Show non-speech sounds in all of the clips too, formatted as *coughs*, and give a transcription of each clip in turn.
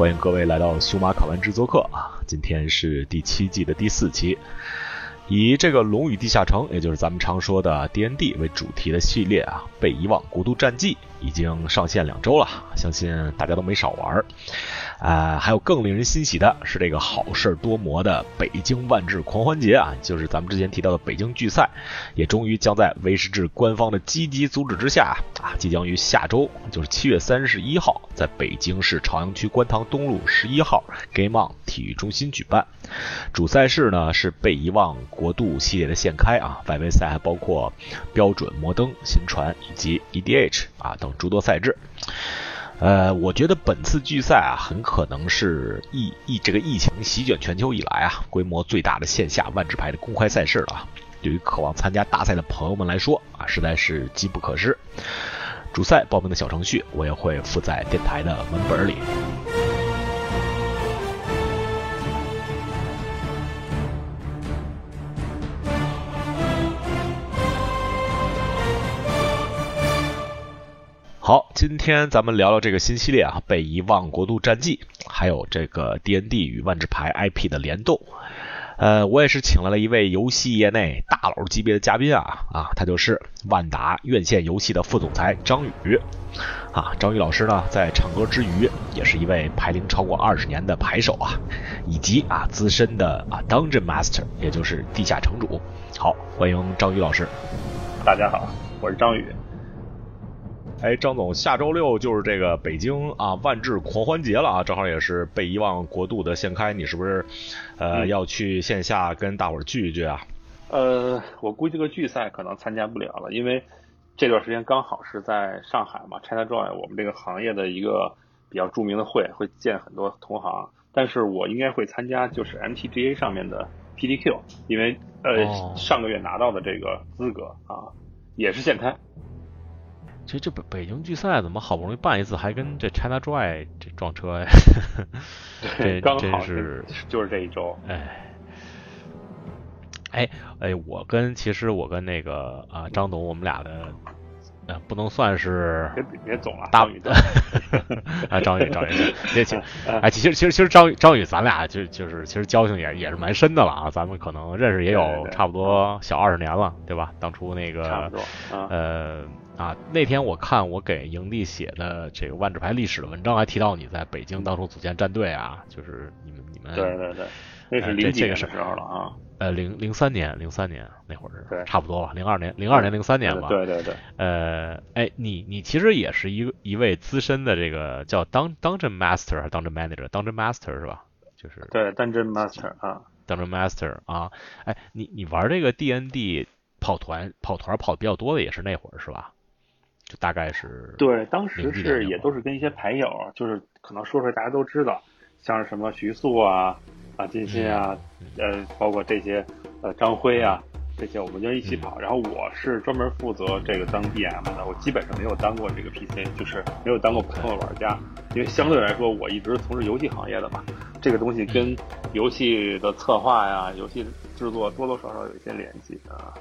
欢迎各位来到修马卡湾制作课啊！今天是第七季的第四期，以这个《龙与地下城》，也就是咱们常说的 D N D 为主题的系列啊，《被遗忘国度战记》已经上线两周了，相信大家都没少玩。啊，还有更令人欣喜的是，这个好事多磨的北京万智狂欢节啊，就是咱们之前提到的北京聚赛，也终于将在威士忌官方的积极阻止之下啊，即将于下周，就是七月三十一号，在北京市朝阳区观塘东路十一号 Game On 体育中心举办。主赛事呢是被遗忘国度系列的现开啊，外围赛还包括标准摩登、新传以及 EDH 啊等诸多赛制。呃，我觉得本次聚赛啊，很可能是疫疫这个疫情席卷全球以来啊，规模最大的线下万智牌的公开赛事了。对于渴望参加大赛的朋友们来说啊，实在是机不可失。主赛报名的小程序，我也会附在电台的文本里。好，今天咱们聊聊这个新系列啊，《被遗忘国度战记》，还有这个 D N D 与万智牌 I P 的联动。呃，我也是请来了一位游戏业内大佬级别的嘉宾啊啊，他就是万达院线游戏的副总裁张宇啊。张宇老师呢，在唱歌之余，也是一位排龄超过二十年的牌手啊，以及啊资深的啊 Dungeon Master，也就是地下城主。好，欢迎张宇老师。大家好，我是张宇。哎，张总，下周六就是这个北京啊万智狂欢节了啊，正好也是被遗忘国度的现开，你是不是呃要去线下跟大伙儿聚一聚啊？呃，我估计这个聚赛可能参加不了了，因为这段时间刚好是在上海嘛，ChinaJoy 我们这个行业的一个比较著名的会，会见很多同行，但是我应该会参加就是 MTGA 上面的 PDQ，因为呃上个月拿到的这个资格啊也是现开。这这北北京聚赛怎么好不容易办一次，还跟这 ChinaJoy 这撞车呀？*laughs* 对，刚好是就是这一周。哎，哎哎，我跟其实我跟那个啊张董，我们俩的呃不能算是别别总了，大宇的啊张宇 *laughs* 张宇，*laughs* 别请哎其实其实其实张宇张宇咱俩就就是其实交情也也是蛮深的了啊，咱们可能认识也有差不多小二十年了，对吧？当初那个差不多呃。啊，那天我看我给营地写的这个万智牌历史的文章，还提到你在北京当初组建战队啊，就是你们你们对对对，那是零几年时候了啊，呃零零三年零三年那会儿是对差不多吧，零二年零二年零三年吧，对对对，呃哎你你其实也是一一位资深的这个叫当 Dungeon Master 还是 Dungeon Manager，Dungeon Master 是吧？就是对 Dungeon Master 啊，Dungeon Master 啊，哎你你玩这个 D N D 跑团跑团跑的比较多的也是那会儿是吧？就大概是对，当时是也都是跟一些牌友，就是可能说出来大家都知道，像是什么徐素啊、啊金鑫啊，呃，包括这些呃张辉啊这些，我们就一起跑。然后我是专门负责这个当 DM 的，我基本上没有当过这个 PC，就是没有当过普通的玩家，因为相对来说我一直从事游戏行业的嘛，这个东西跟游戏的策划呀、游戏制作多多少少有一些联系啊。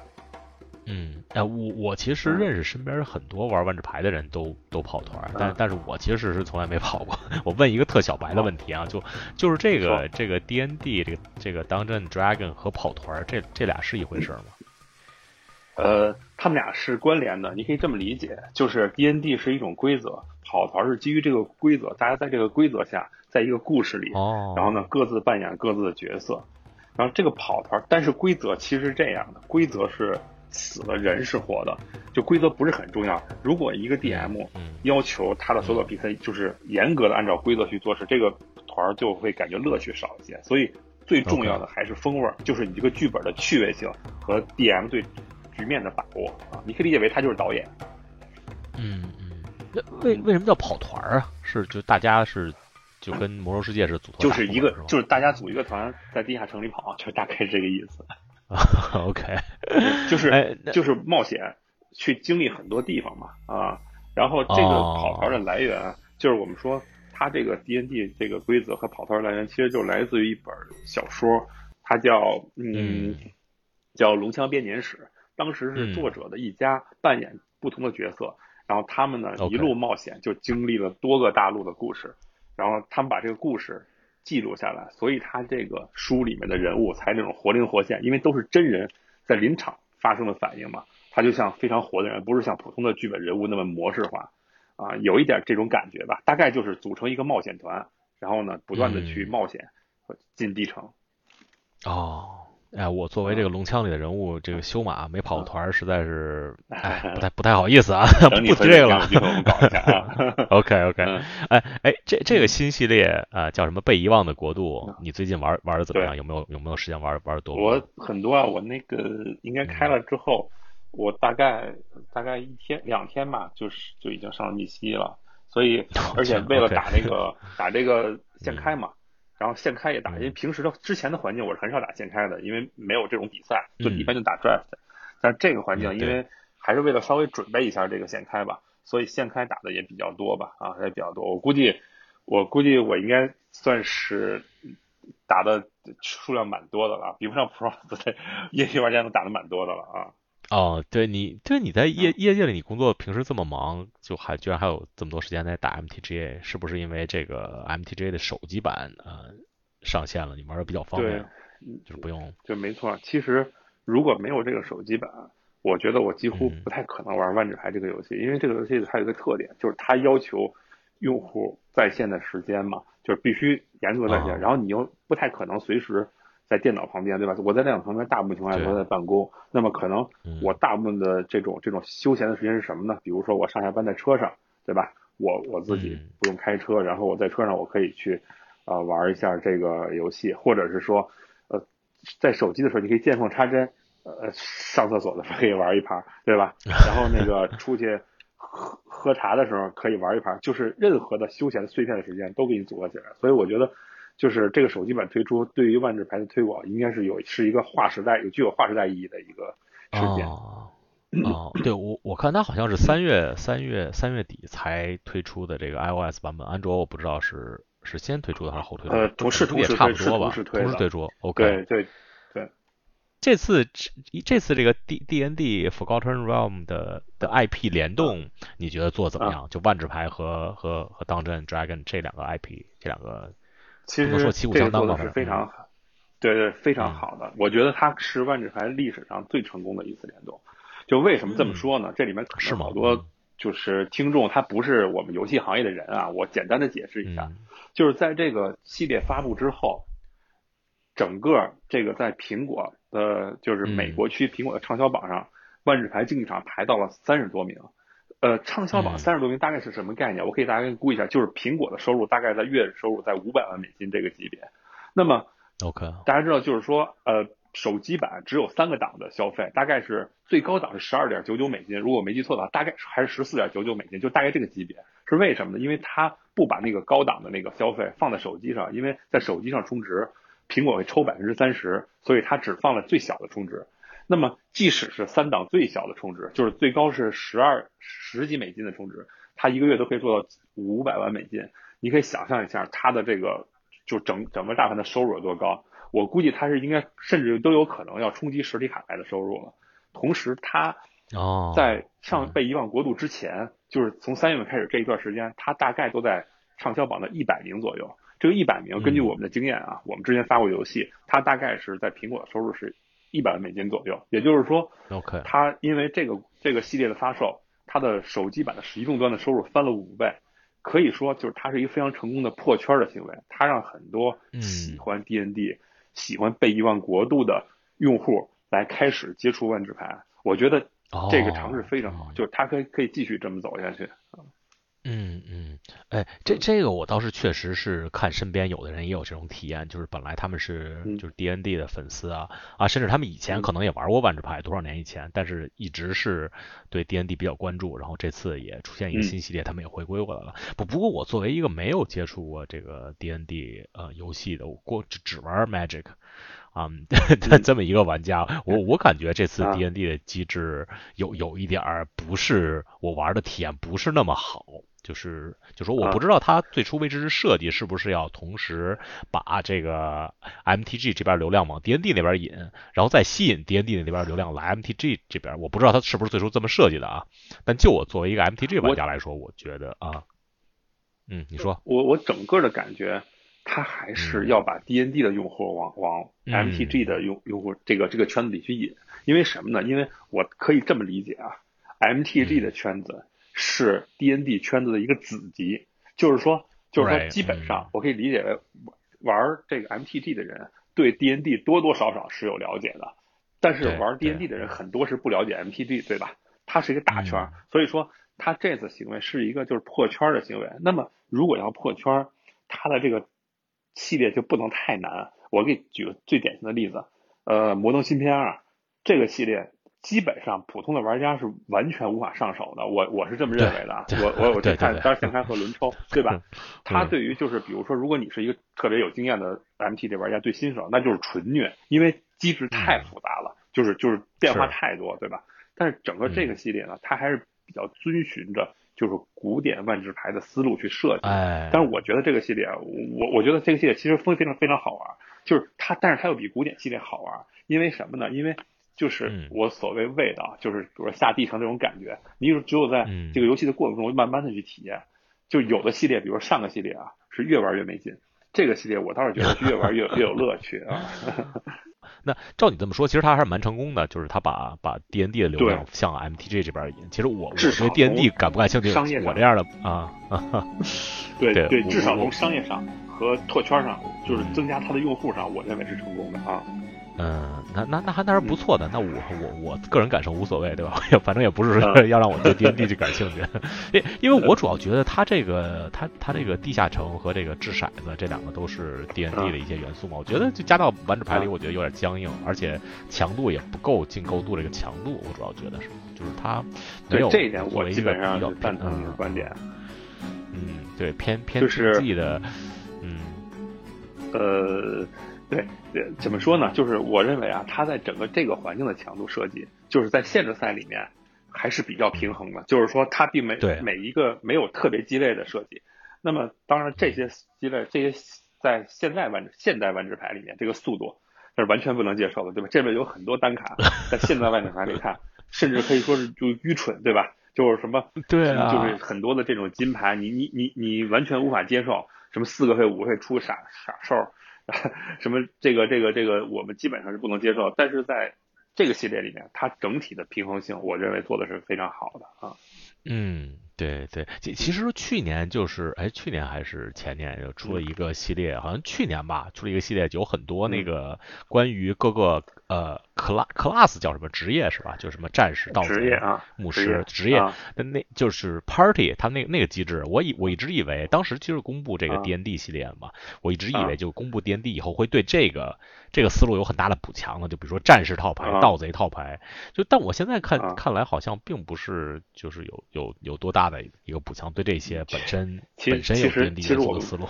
嗯，哎，我我其实认识身边很多玩万智牌的人都都跑团，但但是我其实是从来没跑过。*laughs* 我问一个特小白的问题啊，就就是这个这个 D N D 这个这个 Dungeon Dragon 和跑团这这俩是一回事吗？呃，他们俩是关联的，你可以这么理解，就是 D N D 是一种规则，跑团是基于这个规则，大家在这个规则下，在一个故事里，哦，然后呢各自扮演各自的角色，然后这个跑团，但是规则其实是这样的，规则是。死了人是活的，就规则不是很重要。如果一个 DM 要求他的所有比赛就是严格的按照规则去做事，这个团就会感觉乐趣少一些。所以最重要的还是风味儿，就是你这个剧本的趣味性和 DM 对局面的把握啊。你可以理解为他就是导演。嗯嗯，那为为什么叫跑团儿啊？是就大家是就跟魔兽世界是组团，就是一个就是大家组一个团在地下城里跑，就大概是这个意思。*laughs* OK，就是就是冒险去经历很多地方嘛啊，然后这个跑团的来源就是我们说它这个 D N D 这个规则和跑团来源其实就来自于一本小说，它叫嗯叫《龙枪编年史》，当时是作者的一家扮演不同的角色，然后他们呢一路冒险就经历了多个大陆的故事，然后他们把这个故事记录下来，所以他这个书里面的人物才那种活灵活现，因为都是真人在临场发生的反应嘛，他就像非常活的人，不是像普通的剧本人物那么模式化啊，有一点这种感觉吧，大概就是组成一个冒险团，然后呢不断的去冒险进地城。哦。哎，我作为这个龙枪里的人物，这个修马没跑过团，实在是 *laughs* 哎不太不太好意思啊，不提这个了。OK *laughs* *laughs* OK，哎哎，这这个新系列啊叫什么？被遗忘的国度，你最近玩玩的怎么样？有没有有没有时间玩玩的多？我很多啊，我那个应该开了之后，我大概大概一天两天吧，就是就已经上了密西了。所以而且为了打那个打这个先开嘛。然后现开也打，因为平时的之前的环境我是很少打现开的，因为没有这种比赛，就一般就打 draft。但是这个环境，因为还是为了稍微准备一下这个现开吧，所以现开打的也比较多吧，啊，也比较多。我估计，我估计我应该算是打的数量蛮多的了，比不上 *laughs* pro，对，业余玩家都打的蛮多的了啊。哦，对你，对你在业业界里，你工作平时这么忙，就还居然还有这么多时间在打 MTGA，是不是因为这个 MTGA 的手机版呃上线了，你玩的比较方便，就是不用。就没错，其实如果没有这个手机版，我觉得我几乎不太可能玩万智牌这个游戏，因为这个游戏它有一个特点，就是它要求用户在线的时间嘛，就是必须严格在线，然后你又不太可能随时。在电脑旁边，对吧？我在电脑旁边，大部分情况下都在办公。那么可能我大部分的这种这种休闲的时间是什么呢？比如说我上下班在车上，对吧？我我自己不用开车，然后我在车上我可以去啊玩一下这个游戏，或者是说呃在手机的时候你可以见缝插针，呃上厕所的时候可以玩一盘，对吧？*laughs* 然后那个出去喝喝茶的时候可以玩一盘，就是任何的休闲的碎片的时间都给你组合起来。所以我觉得。就是这个手机版推出，对于万智牌的推广，应该是有是一个划时代、有具有划时代意义的一个事件。哦，对我我看它好像是三月三月三月底才推出的这个 iOS 版本，安卓我不知道是是先推出的还是后推的。呃，同时也差不多吧，同时推出。OK，对对对。这次这这次这个 D D N D Forgotten Realm 的的 IP 联动，你觉得做怎么样？就万智牌和和和 Dungeon Dragon 这两个 IP 这两个。其实这个做的是非常好，对对，非常好的。我觉得它是万智牌历史上最成功的一次联动。就为什么这么说呢？这里面可能好多就是听众他不是我们游戏行业的人啊。我简单的解释一下，就是在这个系列发布之后，整个这个在苹果的，就是美国区苹果的畅销榜上，万智牌竞技场排到了三十多名。呃，畅销榜三十多名大概是什么概念？我可以大概估一下，就是苹果的收入大概在月收入在五百万美金这个级别。那么，OK，大家知道就是说，呃，手机版只有三个档的消费，大概是最高档是十二点九九美金，如果没记错的话，大概还是十四点九九美金，就大概这个级别。是为什么呢？因为它不把那个高档的那个消费放在手机上，因为在手机上充值，苹果会抽百分之三十，所以它只放了最小的充值。那么，即使是三档最小的充值，就是最高是十二十几美金的充值，它一个月都可以做到五百万美金。你可以想象一下，它的这个就整整个大盘的收入有多高。我估计它是应该甚至都有可能要冲击实体卡牌的收入了。同时，它在上被遗忘国度之前，就是从三月份开始这一段时间，它大概都在畅销榜的一百名左右。这个一百名，根据我们的经验啊，我们之前发过游戏，它大概是在苹果的收入是。一百万美金左右，也就是说，OK，它因为这个这个系列的发售，它的手机版的移动端的收入翻了五倍，可以说就是它是一个非常成功的破圈的行为，它让很多喜欢 D N D、喜欢被遗忘国度的用户来开始接触万智牌，我觉得这个尝试非常好，就是它可以可以继续这么走下去。嗯嗯，哎，这这个我倒是确实是看身边有的人也有这种体验，就是本来他们是就是 D N D 的粉丝啊啊，甚至他们以前可能也玩过万智牌，多少年以前，但是一直是对 D N D 比较关注，然后这次也出现一个新系列，他们也回归过来了。不不过我作为一个没有接触过这个 D N D 呃游戏的，我过只只玩 Magic 啊，*laughs* 这么一个玩家，我我感觉这次 D N D 的机制有有一点儿不是我玩的体验不是那么好。就是，就说我不知道他最初为之的设计是不是要同时把这个 MTG 这边流量往 DND 那边引，然后再吸引 DND 那边流量来 MTG 这边。我不知道他是不是最初这么设计的啊。但就我作为一个 MTG 玩家来说，我觉得啊，嗯，你说，我我整个的感觉，他还是要把 D N D 的用户往往 M T G 的用用户这个这个圈子里去引，因为什么呢？因为我可以这么理解啊，M T G 的圈子是 D N D 圈子的一个子集，就是说，就是说，基本上我可以理解为玩这个 M T G 的人对 D N D 多多少少是有了解的，但是玩 D N D 的人很多是不了解 M T G，对吧？它是一个大圈，所以说。他这次行为是一个就是破圈的行为。那么如果要破圈，他的这个系列就不能太难。我给你举个最典型的例子，呃，摩登新片二这个系列，基本上普通的玩家是完全无法上手的。我我是这么认为的。我我我就看当然先开和轮抽，对吧？他对于就是比如说，如果你是一个特别有经验的 MT 的玩家，对新手那就是纯虐，因为机制太复杂了，就是就是变化太多，对吧？但是整个这个系列呢，它还是。比较遵循着就是古典万智牌的思路去设计，哎，但是我觉得这个系列，我我觉得这个系列其实非非常非常好玩，就是它，但是它又比古典系列好玩，因为什么呢？因为就是我所谓味道，就是比如说下地城这种感觉，你只有在这个游戏的过程中慢慢的去体验，就有的系列，比如说上个系列啊，是越玩越没劲，这个系列我倒是觉得越玩越 *laughs* 越有乐趣啊。*laughs* 那照你这么说，其实他还是蛮成功的，就是他把把 D N D 的流量向 M T G 这边引。其实我我对 D N D 感不感兴趣？我这样的啊，*laughs* 对对，至少从商业上和拓圈上，就是增加它的用户上，我认为是成功的啊。嗯，那那那还那是不错的。那我我我个人感受无所谓，对吧？*laughs* 反正也不是 *laughs* 要让我对 D N D 去感兴趣。*laughs* 因因为我主要觉得它这个它它这个地下城和这个掷骰子这两个都是 D N D 的一些元素嘛。我觉得就加到玩纸牌里，我觉得有点僵硬，而且强度也不够进构度这个强度。我主要觉得是，就是它没有这一点，我基本上比赞同你的观点。嗯，对，偏偏竞技的，嗯，呃。对，怎么说呢？就是我认为啊，他在整个这个环境的强度设计，就是在限制赛里面还是比较平衡的。就是说，他并没每一个没有特别鸡肋的设计。那么，当然这些鸡肋，这些在现在万现代万智牌里面，这个速度那是完全不能接受的，对吧？这边有很多单卡，*laughs* 在现在万智牌里看，甚至可以说是就愚蠢，对吧？就是什么，*laughs* 对啊，就是很多的这种金牌，你你你你完全无法接受，什么四个费五个费出个傻傻兽。*laughs* 什么这个这个这个我们基本上是不能接受，但是在这个系列里面，它整体的平衡性，我认为做的是非常好的啊。嗯，对对，其其实去年就是，哎，去年还是前年就出了一个系列，好像去年吧，出了一个系列，有很多那个关于各个呃 class class 叫什么职业是吧？就什么战士、盗贼、牧师职业，那那就是 party，他那那个机制，我以我一直以为当时其实公布这个 D N D 系列嘛，我一直以为就公布 D N D 以后会对这个。这个思路有很大的补强了，就比如说战士套牌、盗贼套牌，就但我现在看看来好像并不是就是有有有多大的一个补强，对这些本身本身有 D N D 的思路。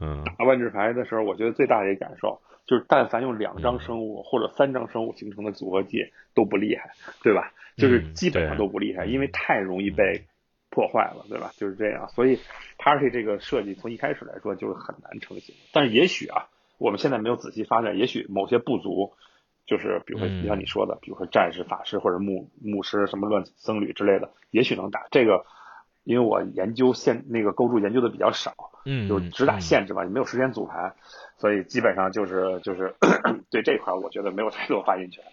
嗯，打万智牌的时候，我觉得最大的一个感受就是，但凡用两张生物或者三张生物形成的组合技都不厉害，对吧？就是基本上都不厉害，因为太容易被破坏了，对吧？就是这样，所以 Party 这个设计从一开始来说就是很难成型，但是也许啊。我们现在没有仔细发展，也许某些不足，就是比如说像你说的，比如说战士、法师或者牧牧师什么乱僧侣之类的，也许能打这个。因为我研究限那个构筑研究的比较少，嗯，就只打限制嘛，也没有时间组牌，所以基本上就是就是 *coughs* 对这块，我觉得没有太多发言权。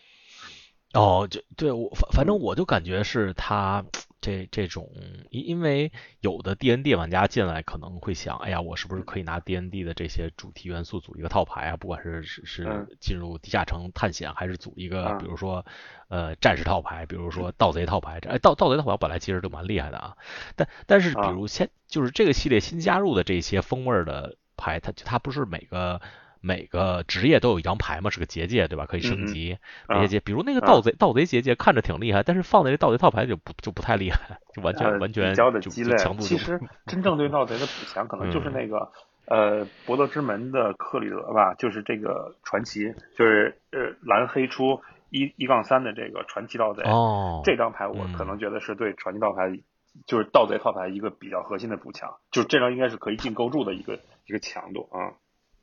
哦，就对我反反正我就感觉是他。这这种，因因为有的 D N D 玩家进来可能会想，哎呀，我是不是可以拿 D N D 的这些主题元素组一个套牌啊？不管是是是进入地下城探险，还是组一个，比如说呃战士套牌，比如说盗贼套牌。哎，盗盗贼套牌本来其实就蛮厉害的啊，但但是比如现就是这个系列新加入的这些风味的牌，它它不是每个。每个职业都有一张牌嘛，是个结界，对吧？可以升级结界。比如那个盗贼，盗贼结界看着挺厉害，但是放在这盗贼套牌就不就不太厉害，就 *laughs* 完全完全就强度。其实真正对盗贼的补强，可能就是 *laughs* 那个呃伯德之门的克里德吧，就是这个传奇，就是呃蓝黑出一一杠三的这个传奇盗贼。哦，这张牌我可能觉得是对传奇盗牌，就是盗贼套牌一个比较核心的补强，就是这张应该是可以进构筑的一个一个强度啊。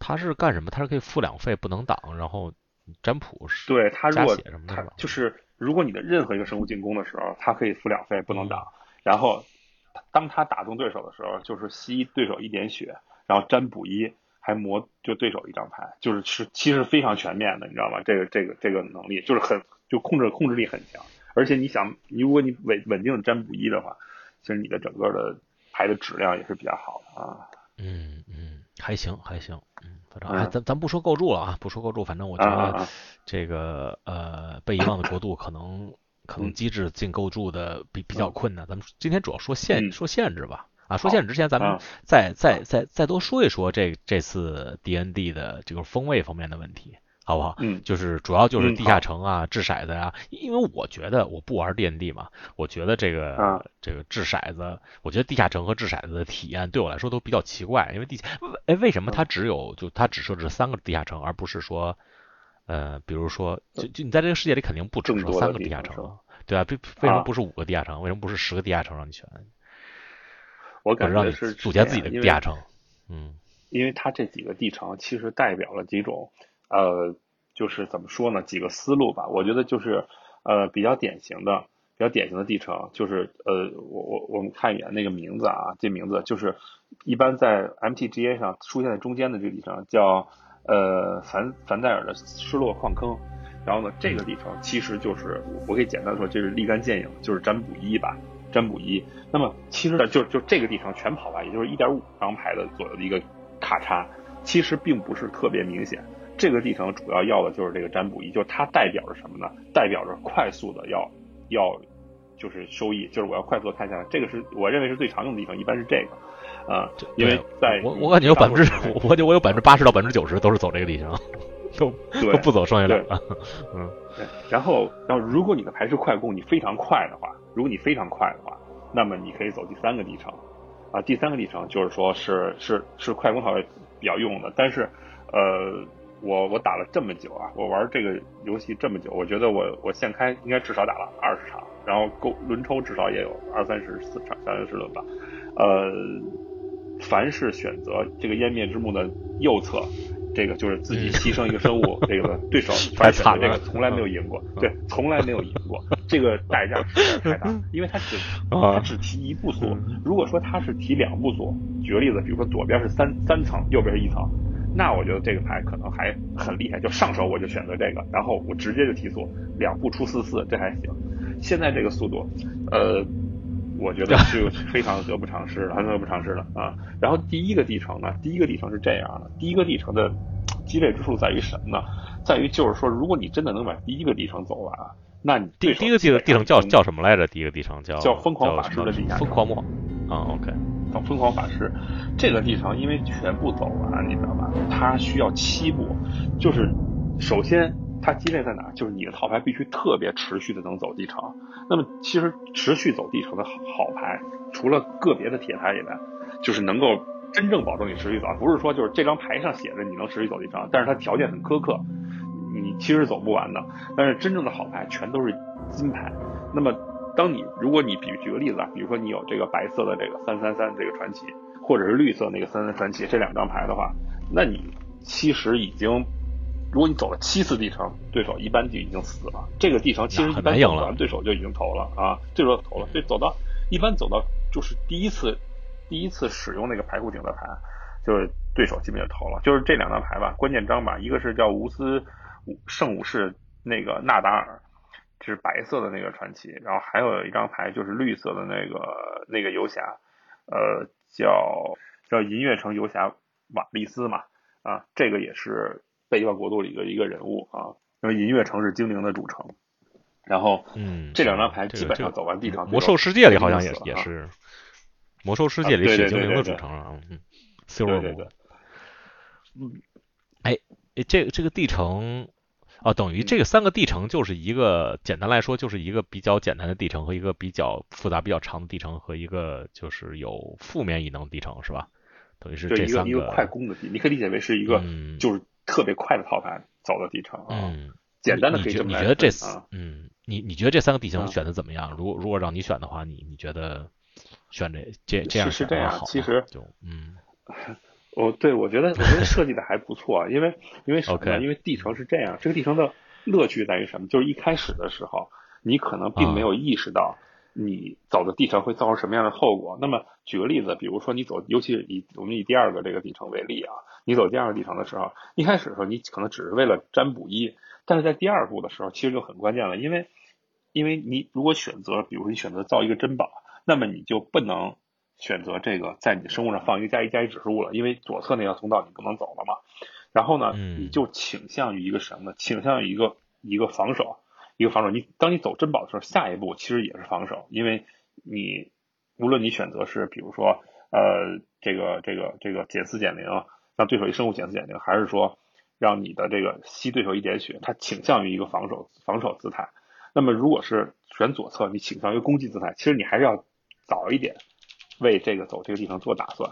他是干什么？他是可以付两费不能挡，然后占卜是对他如果他就是如果你的任何一个生物进攻的时候，他可以付两费不能挡，然后当他打中对手的时候，就是吸对手一点血，然后占卜一，还磨就对手一张牌，就是是其实非常全面的，你知道吗？这个这个这个能力就是很就控制控制力很强，而且你想，你如果你稳稳定的占卜一的话，其实你的整个的牌的质量也是比较好的啊。嗯嗯，还行还行，嗯，反正哎，咱咱不说构筑了啊，不说构筑，反正我觉得这个呃被遗忘的国度可能。可能机制进构筑的比比较困难，咱们今天主要说限说限制吧。啊，说限制之前，咱们再再再再多说一说这这次 D N D 的这个风味方面的问题，好不好？嗯，就是主要就是地下城啊、掷骰子呀。因为我觉得我不玩 D N D 嘛，我觉得这个这个掷骰子，我觉得地下城和掷骰子的体验对我来说都比较奇怪。因为地哎，为什么它只有就它只设置三个地下城，而不是说？呃，比如说，就就你在这个世界里肯定不止说三个地下城，对啊，为为什么不是五个地下城？为什么不是十个地下城让你选？我感觉是组建自己的地下城。嗯，因为它这几个地城其实代表了几种，呃，就是怎么说呢？几个思路吧。我觉得就是呃比较典型的、比较典型的地城，就是呃，我我我们看一眼那个名字啊，这名字就是一般在 MTGA 上出现在中间的这个地方叫。呃，凡凡戴尔的失落矿坑，然后呢，这个地方其实就是我可以简单说，就是立竿见影，就是占卜一吧，占卜一。那么其实呢，就就这个地方全跑完，也就是一点五张牌的左右的一个卡差，其实并不是特别明显。这个地方主要要的就是这个占卜仪，就是它代表着什么呢？代表着快速的要要就是收益，就是我要快速的看下来，这个是我认为是最常用的地方，一般是这个。啊，因为在我我感觉有百分之，我就我有百分之八十到百分之九十都是走这个地形，都都不走剩下两个。*laughs* 嗯，对。然后，然后如果你的牌是快攻，你非常快的话，如果你非常快的话，那么你可以走第三个地城。啊，第三个地城就是说是是是快攻套比较用的。但是，呃，我我打了这么久啊，我玩这个游戏这么久，我觉得我我现开应该至少打了二十场，然后够轮抽至少也有二三十四场、三四十轮吧，呃。凡是选择这个湮灭之墓的右侧，这个就是自己牺牲一个生物，*laughs* 这个对手反选择这个从来没有赢过，对，从来没有赢过，这个代价实在太大，*laughs* 因为他只他只提一步速，如果说他是提两步速，举个例子，比如说左边是三三层，右边是一层，那我觉得这个牌可能还很厉害，就上手我就选择这个，然后我直接就提速，两步出四四，这还行。现在这个速度，呃。我觉得是 *laughs* 非常得不偿失的，很得不偿失的啊。然后第一个地城呢，第一个地城是这样的，第一个地城的鸡肋之处在于什么呢？在于就是说，如果你真的能把第一个地城走完，那你第第一个地地城叫叫什么来着？第一个地城叫叫疯狂法师的地下疯狂魔啊，OK，叫疯狂法师。这个地城因为全部走完，你知道吧？它需要七步，就是首先。它鸡肋在哪？就是你的套牌必须特别持续的能走地城。那么其实持续走地城的好牌，除了个别的铁牌以外，就是能够真正保证你持续走。不是说就是这张牌上写着你能持续走地城，但是它条件很苛刻，你其实走不完的。但是真正的好牌全都是金牌。那么当你如果你比举个例子啊，比如说你有这个白色的这个三三三这个传奇，或者是绿色那个三三传奇这两张牌的话，那你其实已经。如果你走了七次地城，对手一般就已经死了。这个地城其实一般走完，对手就已经投了啊，对手投了。对，走到一般走到就是第一次，第一次使用那个牌库顶的牌，就是对手基本就投了。就是这两张牌吧，关键章吧，一个是叫无私圣武士那个纳达尔，是白色的那个传奇，然后还有一张牌就是绿色的那个那个游侠，呃，叫叫银月城游侠瓦利斯嘛，啊，这个也是。被遗忘国度里的一个人物啊，因为银月城是精灵的主城，然后嗯，这两张牌基本上走完地场，魔兽世界里好像也也是，魔兽世界里是精灵的主城啊，嗯，zero 对对，嗯，哎哎，这个这个地城啊，等于这个三个地城就是一个简单来说就是一个比较简单的地城和一个比较复杂比较长的地城和一个就是有负面异能地城是吧？等于是这三个一个快攻的地，你可以理解为是一个就是。特别快的套牌走的地城嗯，简单的可以这么来。你觉得这嗯，你你觉得这三个地形选的怎么样？如果如果让你选的话，你你觉得选这这这样是这样？其实就嗯，*laughs* 我对我觉得我觉得设计的还不错，因为因为什么呢？因为地城是这样，这个地城的乐趣在于什么？就是一开始的时候，你可能并没有意识到你走的地城会造成什么样的后果。那么举个例子，比如说你走，尤其是以我们以第二个这个地城为例啊，你走第二个地城的时候，一开始的时候你可能只是为了占卜一，但是在第二步的时候其实就很关键了，因为因为你如果选择，比如说你选择造一个珍宝，那么你就不能选择这个在你生物上放一个加一加一指数了，因为左侧那条通道你不能走了嘛。然后呢，你就倾向于一个什么呢？倾向于一个一个防守，一个防守。你当你走珍宝的时候，下一步其实也是防守，因为你无论你选择是比如说呃这个这个这个减四减零，让对手一生物减四减零，还是说让你的这个吸对手一点血，它倾向于一个防守防守姿态。那么如果是选左侧，你倾向于攻击姿态，其实你还是要早一点为这个走这个地方做打算。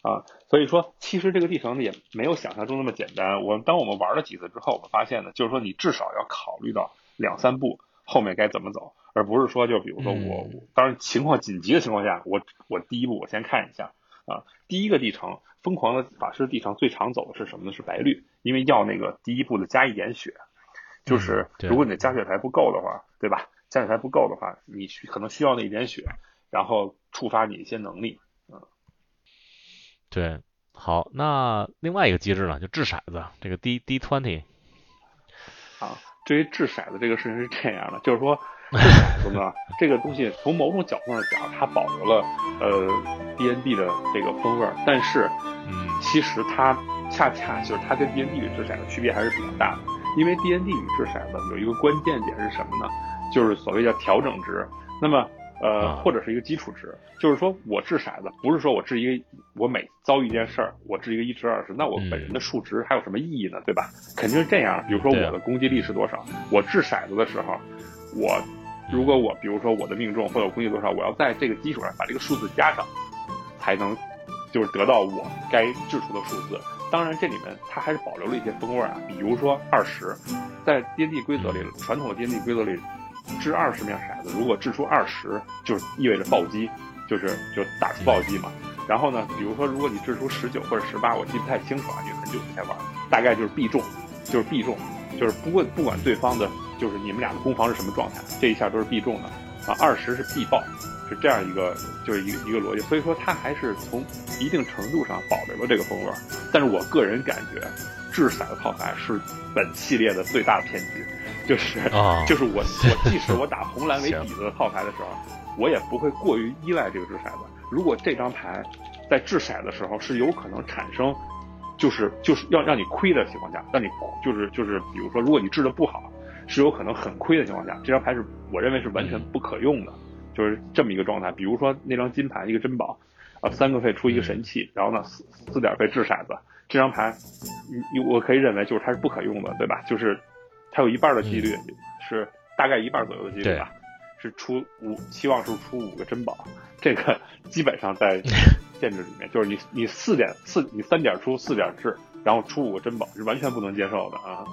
啊，所以说其实这个地程呢也没有想象中那么简单。我们当我们玩了几次之后，我们发现呢，就是说你至少要考虑到两三步后面该怎么走，而不是说就比如说我，当然情况紧急的情况下，我我第一步我先看一下啊。第一个地程，疯狂的法师地程最常走的是什么呢？是白绿，因为要那个第一步的加一点血，就是如果你的加血牌不够的话，对吧？加血牌不够的话，你需可能需要那一点血，然后触发你一些能力。对，好，那另外一个机制呢，就掷骰子，这个 D D twenty。啊，至于掷骰子这个事情是这样的，就是说掷骰子呢，*laughs* 这个东西从某种角度上讲，它保留了呃 D N D 的这个风味儿，但是，嗯，其实它恰恰就是它跟 D N D 与掷骰子区别还是比较大的，因为 D N D 与掷骰子有一个关键点是什么呢？就是所谓叫调整值，那么。呃，或者是一个基础值，就是说我掷骰子，不是说我掷一个，我每遭遇一件事儿，我掷一个一掷二十，那我本人的数值还有什么意义呢？对吧？肯定是这样。比如说我的攻击力是多少，我掷骰子的时候，我如果我比如说我的命中或者我攻击多少，我要在这个基础上把这个数字加上，才能就是得到我该掷出的数字。当然这里面它还是保留了一些风味啊，比如说二十，在 D N D 规则里，传统的 D N D 规则里。掷二十面骰子，如果掷出二十，就是意味着暴击，就是就打出暴击嘛。然后呢，比如说如果你掷出十九或者十八，我记不太清楚啊，因为很久以前玩，大概就是必中，就是必中，就是不管不管对方的，就是你们俩的攻防是什么状态，这一下都是必中的啊。二十是必爆，是这样一个就是一个一个逻辑。所以说它还是从一定程度上保留了这个风味。但是我个人感觉，掷骰子套牌是本系列的最大的骗局。就是啊，*laughs* 就是我我即使我打红蓝为底子的套牌的时候，我也不会过于依赖这个掷骰子。如果这张牌在掷骰的时候是有可能产生，就是就是要让你亏的情况下，让你就是就是比如说，如果你掷的不好，是有可能很亏的情况下，这张牌是我认为是完全不可用的，就是这么一个状态。比如说那张金牌一个珍宝，啊三个费出一个神器，然后呢四四点费掷骰子，这张牌，你我可以认为就是它是不可用的，对吧？就是。它有一半的几率是大概一半左右的几率吧，是出五期望是出五个珍宝，这个基本上在 *laughs* 限制里面，就是你你四点四你三点出四点制，然后出五个珍宝是完全不能接受的啊。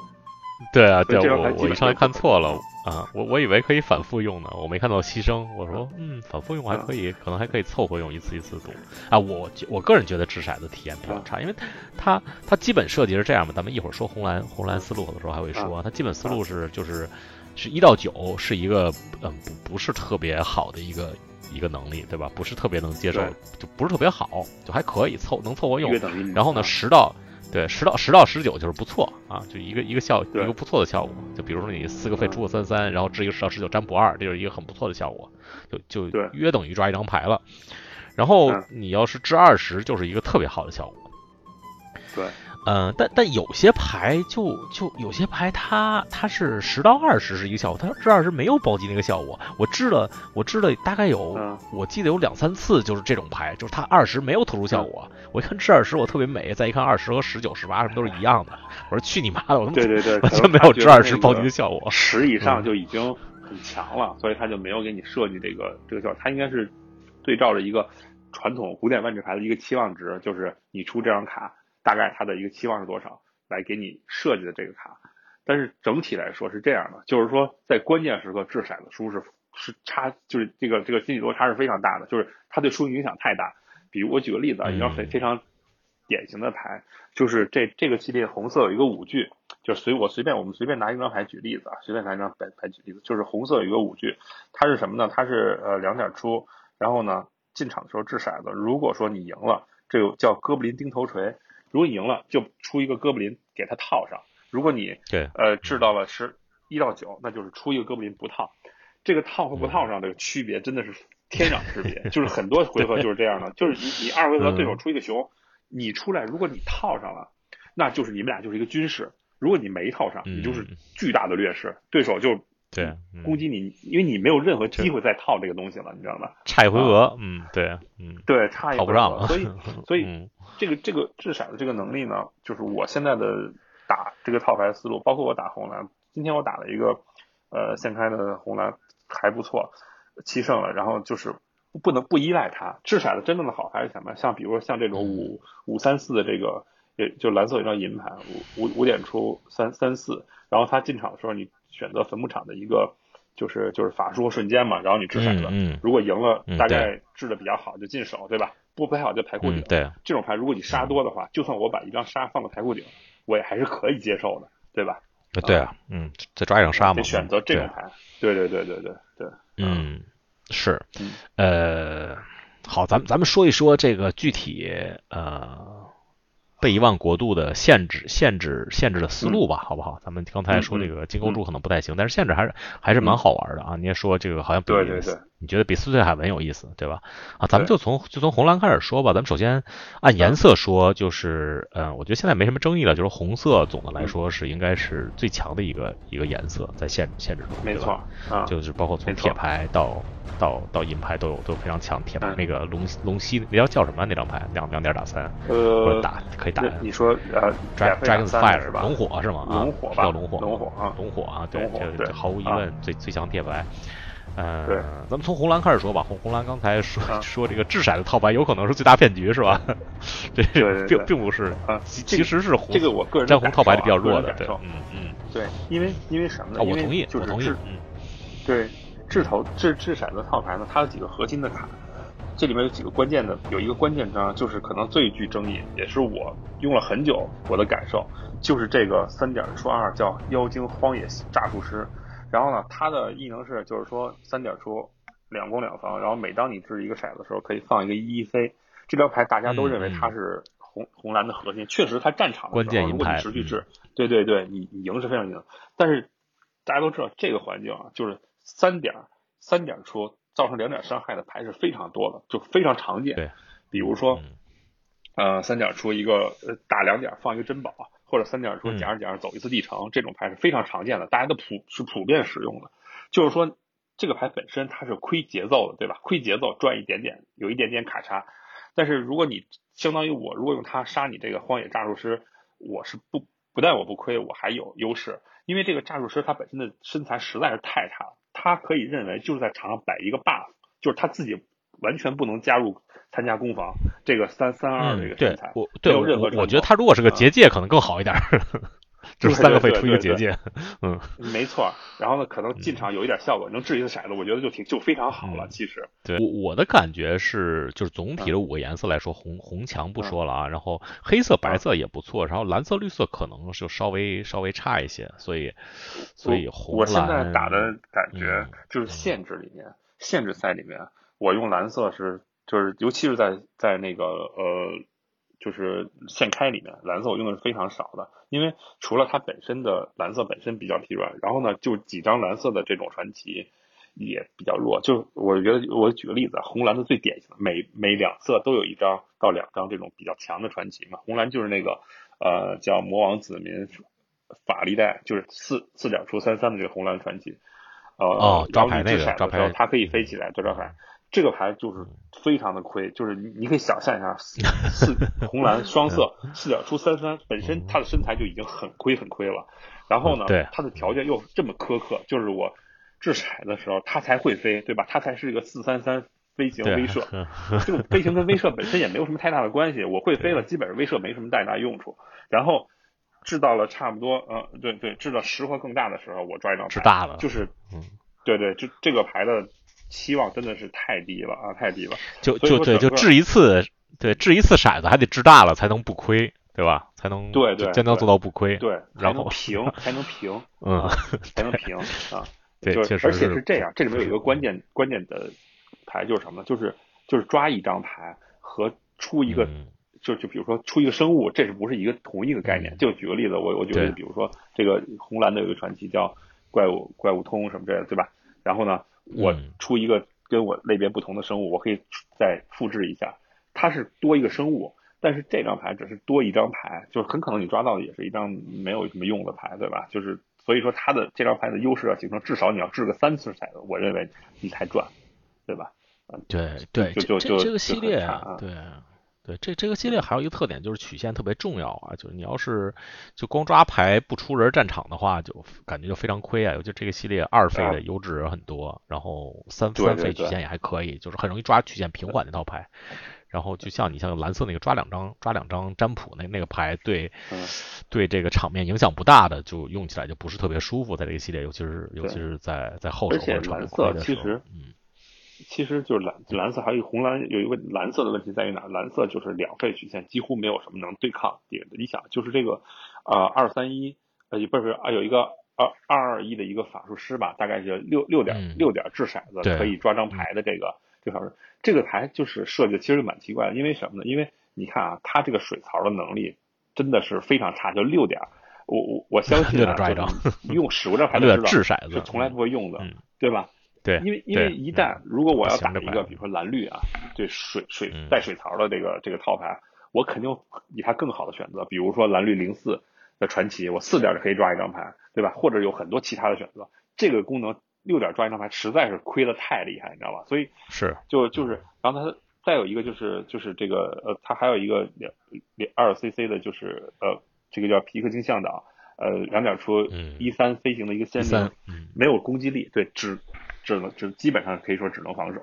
*laughs* 对啊，对我我一上来看错了啊，我我以为可以反复用呢，我没看到牺牲，我说嗯反复用还可以，可能还可以凑合用一次一次赌啊。我我个人觉得掷骰子体验比较差，因为它它基本设计是这样嘛，咱们一会儿说红蓝红蓝思路的时候还会说，它基本思路是就是是一到九是一个嗯不不是特别好的一个一个能力对吧？不是特别能接受，就不是特别好，就还可以凑能凑合用。然后呢十到对，十到十到十九就是不错啊，就一个一个效一个不错的效果。就比如说你四个费出个三三，然后掷一个十到十九占卜二，这就是一个很不错的效果，就就约等于抓一张牌了。然后你要是掷二十，就是一个特别好的效果。对。嗯，但但有些牌就就有些牌，它它是十到二十是一个效果，它这二十没有暴击那个效果。我知了，我知了大概有，我记得有两三次就是这种牌，就是它二十没有特殊效果。我一看掷二十我特别美，再一看二十和十九、十八什么都是一样的，我说去你妈的，我对对对，完全没有掷二十暴击的效果。十以上就已经很强了，所以他就没有给你设计这个这个效果。他应该是对照着一个传统古典万智牌的一个期望值，就是你出这张卡。大概它的一个期望是多少，来给你设计的这个卡，但是整体来说是这样的，就是说在关键时刻掷骰子输是是差，就是这个这个心理落差是非常大的，就是它对输赢影响太大。比如我举个例子啊，一张非非常典型的牌，就是这这个系列红色有一个五句，就随我随便我们随便拿一张牌举例子啊，随便拿一张牌牌举例子，就是红色有一个五句，它是什么呢？它是呃两点出，然后呢进场的时候掷骰子，如果说你赢了，这个叫哥布林钉头锤，如果你赢了就出一个哥布林给他套上，如果你对。呃掷到了十一到九，那就是出一个哥布林不套，这个套和不套上这个区别真的是。天壤之别，*laughs* 就是很多回合就是这样的，*laughs* 就是你你二回合对手出一个熊，你出来，如果你套上了，那就是你们俩就是一个军事；如果你没套上，你就是巨大的劣势，对手就对攻击你，因为你没有任何机会再套这个东西了，你知道吗？差一回合，嗯，对，嗯，对，差一套不上了，所以 *laughs* 所以这个这个掷骰的这个能力呢，就是我现在的打这个套牌思路，包括我打红蓝，今天我打了一个呃现开的红蓝还不错。七胜了，然后就是不能不依赖它。掷骰的真正的好牌是什么？像比如说像这种五五三四的这个，也就蓝色一张银牌，五五五点出三三四，然后他进场的时候，你选择坟墓场的一个就是就是法术瞬间嘛，然后你掷骰子，如果赢了，大概掷的比较好就进手，对吧？不不太好就牌库顶。对，这种牌如果你杀多的话，就算我把一张杀放到牌库顶，我也还是可以接受的，对吧？对啊，嗯，再抓一张杀嘛。选择这种牌，对对对对对对。嗯，是，呃，好，咱们咱们说一说这个具体呃被遗忘国度的限制、限制、限制的思路吧，好不好？咱们刚才说这个金钩柱可能不太行，但是限制还是还是蛮好玩的啊。你也说这个好像比对对对。你觉得比斯翠海文有意思，对吧？啊，咱们就从就从红蓝开始说吧。咱们首先按颜色说，就是嗯，我觉得现在没什么争议了，就是红色总的来说是应该是最强的一个一个颜色，在限限制中，没错，啊，就是包括从铁牌到到到银牌都有都非常强。铁牌那个龙龙息那叫叫什么那张牌？两两点打三，呃，打可以打。你说呃，Dragon Fire 是吧？龙火是吗？龙火吧，叫龙火，龙火啊，龙火啊，对，这毫无疑问最最强铁牌。嗯，对，咱们从红蓝开始说吧。红红蓝刚才说 *laughs* 说这个掷骰子套牌有可能是最大骗局，是吧？*laughs* 这并并不是啊，其实是红这个我个人占红套牌里比较弱的，对，嗯嗯，对，因为因为什么呢？我同意，我同意，嗯，对，掷头掷掷骰子套牌呢，它有几个核心的卡，这里面有几个关键的，有一个关键章就是可能最具争议，也是我用了很久我的感受，就是这个三点出二叫妖精荒野诈术师。然后呢，它的异能是，就是说三点出，两攻两防。然后每当你掷一个骰子的时候，可以放一个一一飞。这张牌大家都认为它是红红蓝的核心，确实它战场的时候，如果你持续掷，对对对，你你赢是非常赢。但是大家都知道这个环境啊，就是三点三点出造成两点伤害的牌是非常多的，就非常常见。对，比如说，呃，三点出一个呃打两点放一个珍宝。或者三点说夹着夹着走一次地城，这种牌是非常常见的，大家都普是普遍使用的。就是说，这个牌本身它是亏节奏的，对吧？亏节奏赚一点点，有一点点卡差。但是如果你相当于我，如果用它杀你这个荒野诈术师，我是不不但我不亏，我还有优势，因为这个诈术师他本身的身材实在是太差了，他可以认为就是在场上摆一个 buff，就是他自己。完全不能加入参加攻防，这个三三二这个身材，我对任何我觉得他如果是个结界，可能更好一点。就是三个费出一个结界，嗯，没错。然后呢，可能进场有一点效果，能掷一次骰子，我觉得就挺就非常好了。其实，对我我的感觉是，就是总体的五个颜色来说，红红墙不说了啊，然后黑色、白色也不错，然后蓝色、绿色可能就稍微稍微差一些，所以所以红蓝。我现在打的感觉就是限制里面，限制赛里面。我用蓝色是，就是尤其是在在那个呃，就是现开里面，蓝色我用的是非常少的，因为除了它本身的蓝色本身比较疲软，然后呢，就几张蓝色的这种传奇也比较弱。就我觉得，我举个例子，红蓝的最典型的，每每两色都有一张到两张这种比较强的传奇嘛。红蓝就是那个呃叫魔王子民法力带，就是四四点出三三的这个红蓝传奇。呃，招牌那个招牌，它可以飞起来做招牌。这个牌就是非常的亏，就是你你可以想象一下，四红蓝双色四点出三三，本身他的身材就已经很亏很亏了，然后呢，他的条件又这么苛刻，就是我掷骰的时候他才会飞，对吧？他才是一个四三三飞行威慑，*laughs* 这个飞行跟威慑本身也没有什么太大的关系，我会飞了，基本上威慑没什么太大用处。然后制到了差不多，呃，对对，制到十或更大的时候，我抓一张牌，大了，就是，对对，就这个牌的。期望真的是太低了啊，太低了。就就对，就掷一次，对，掷一次骰子还得掷大了才能不亏，对吧？才能对对，才能做到不亏。对，然后平 *laughs* 才能平，嗯，*laughs* 才能平啊。对，确实。而且是这样，这里面有一个关键关键的牌就是什么呢？就是就是抓一张牌和出一个，就就比如说出一个生物，这是不是一个同一个概念？就举个例子，我我举个例子，比如说这个红蓝的有一个传奇叫怪物怪物通什么之类的，对吧？然后呢，我出一个跟我类别不同的生物，我可以再复制一下，它是多一个生物，但是这张牌只是多一张牌，就是很可能你抓到的也是一张没有什么用的牌，对吧？就是。所以说，它的这张牌的优势要形成，至少你要掷个三次骰子，我认为你才赚，对吧？对对，就就就这个系列啊，对对，这这个系列还有一个特点就是曲线特别重要啊，就是你要是就光抓牌不出人战场的话，就感觉就非常亏啊。尤其这个系列二费的优质很多，然后三三费曲线也还可以，就是很容易抓曲线平缓那套牌。然后就像你像蓝色那个抓两张抓两张占卜那那个牌，对对这个场面影响不大的，就用起来就不是特别舒服，在这个系列，尤其是尤其是在在后手或者蓝色其实嗯，其实就是蓝蓝色还有红蓝有一个蓝色的问题在于哪？蓝色就是两费曲线几乎没有什么能对抗点的。你想就是这个呃二三一呃不是啊有一个二二二一的一个法术师吧，大概是六六点六点掷骰子可以抓张牌的这个。这法是这个牌就是设计的，其实蛮奇怪的。因为什么呢？因为你看啊，它这个水槽的能力真的是非常差，就六点。我我我相 *laughs* 信啊，用使过这牌都知道，是从来不会用的，对吧？对。因为因为一旦如果我要打一个，比如说蓝绿啊，对水水带水槽的这个这个套牌，我肯定以它更好的选择，比如说蓝绿零四的传奇，我四点就可以抓一张牌，对吧？或者有很多其他的选择，这个功能。六点抓一张牌实在是亏的太厉害，你知道吧？所以是就就是，然后它再有一个就是就是这个呃，它还有一个两两二 cc 的，就是呃，这个叫皮克金向导，呃，两点出一三飞行的一个先灵，没有攻击力，对，只只能只基本上可以说只能防守，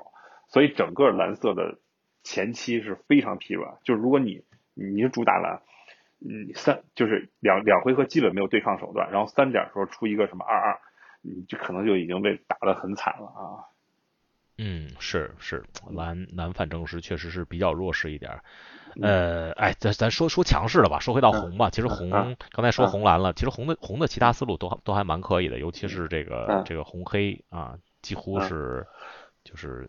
所以整个蓝色的前期是非常疲软，就是如果你你是主打蓝，嗯，三就是两两回合基本没有对抗手段，然后三点时候出一个什么二二。你就可能就已经被打得很惨了啊！嗯，是是，蓝蓝反正是确实是比较弱势一点。呃，哎，咱咱说说强势的吧，说回到红吧。其实红刚才说红蓝了，其实红的红的其他思路都都还蛮可以的，尤其是这个这个红黑啊，几乎是就是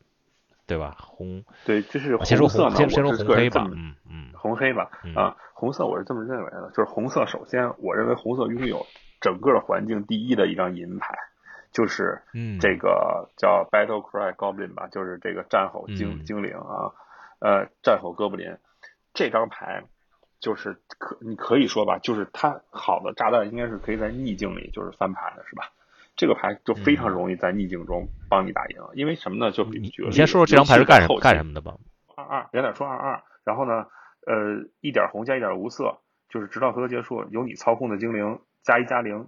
对吧？红对，这是先说红先先说红黑吧，嗯嗯，红黑吧啊，红色我是这么认为的，就是红色首先我认为红色拥有。整个环境第一的一张银牌，就是这个叫 Battle Cry Goblin 吧，就是这个战吼精精灵啊，呃，战吼哥布林这张牌，就是可你可以说吧，就是它好的炸弹应该是可以在逆境里就是翻盘的，是吧？这个牌就非常容易在逆境中帮你打赢，因为什么呢？就比你先说说这张牌是干什么干什么的吧。二二两点出二二，然后呢，呃，一点红加一点无色，就是直到回合结束，由你操控的精灵。加一加零，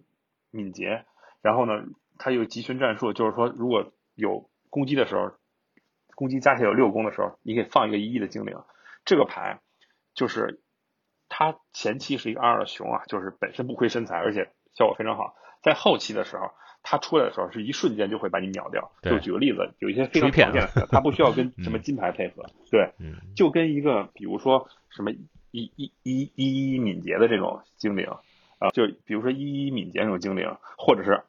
敏捷，然后呢，它有集群战术，就是说，如果有攻击的时候，攻击加起来有六攻的时候，你可以放一个一亿的精灵。这个牌就是他前期是一个二二熊啊，就是本身不亏身材，而且效果非常好。在后期的时候，他出来的时候是一瞬间就会把你秒掉。就举个例子，有一些非常常见的，他不需要跟什么金牌配合，对，就跟一个比如说什么一一一一一敏捷的这种精灵。啊，就比如说一一敏捷那种精灵，或者是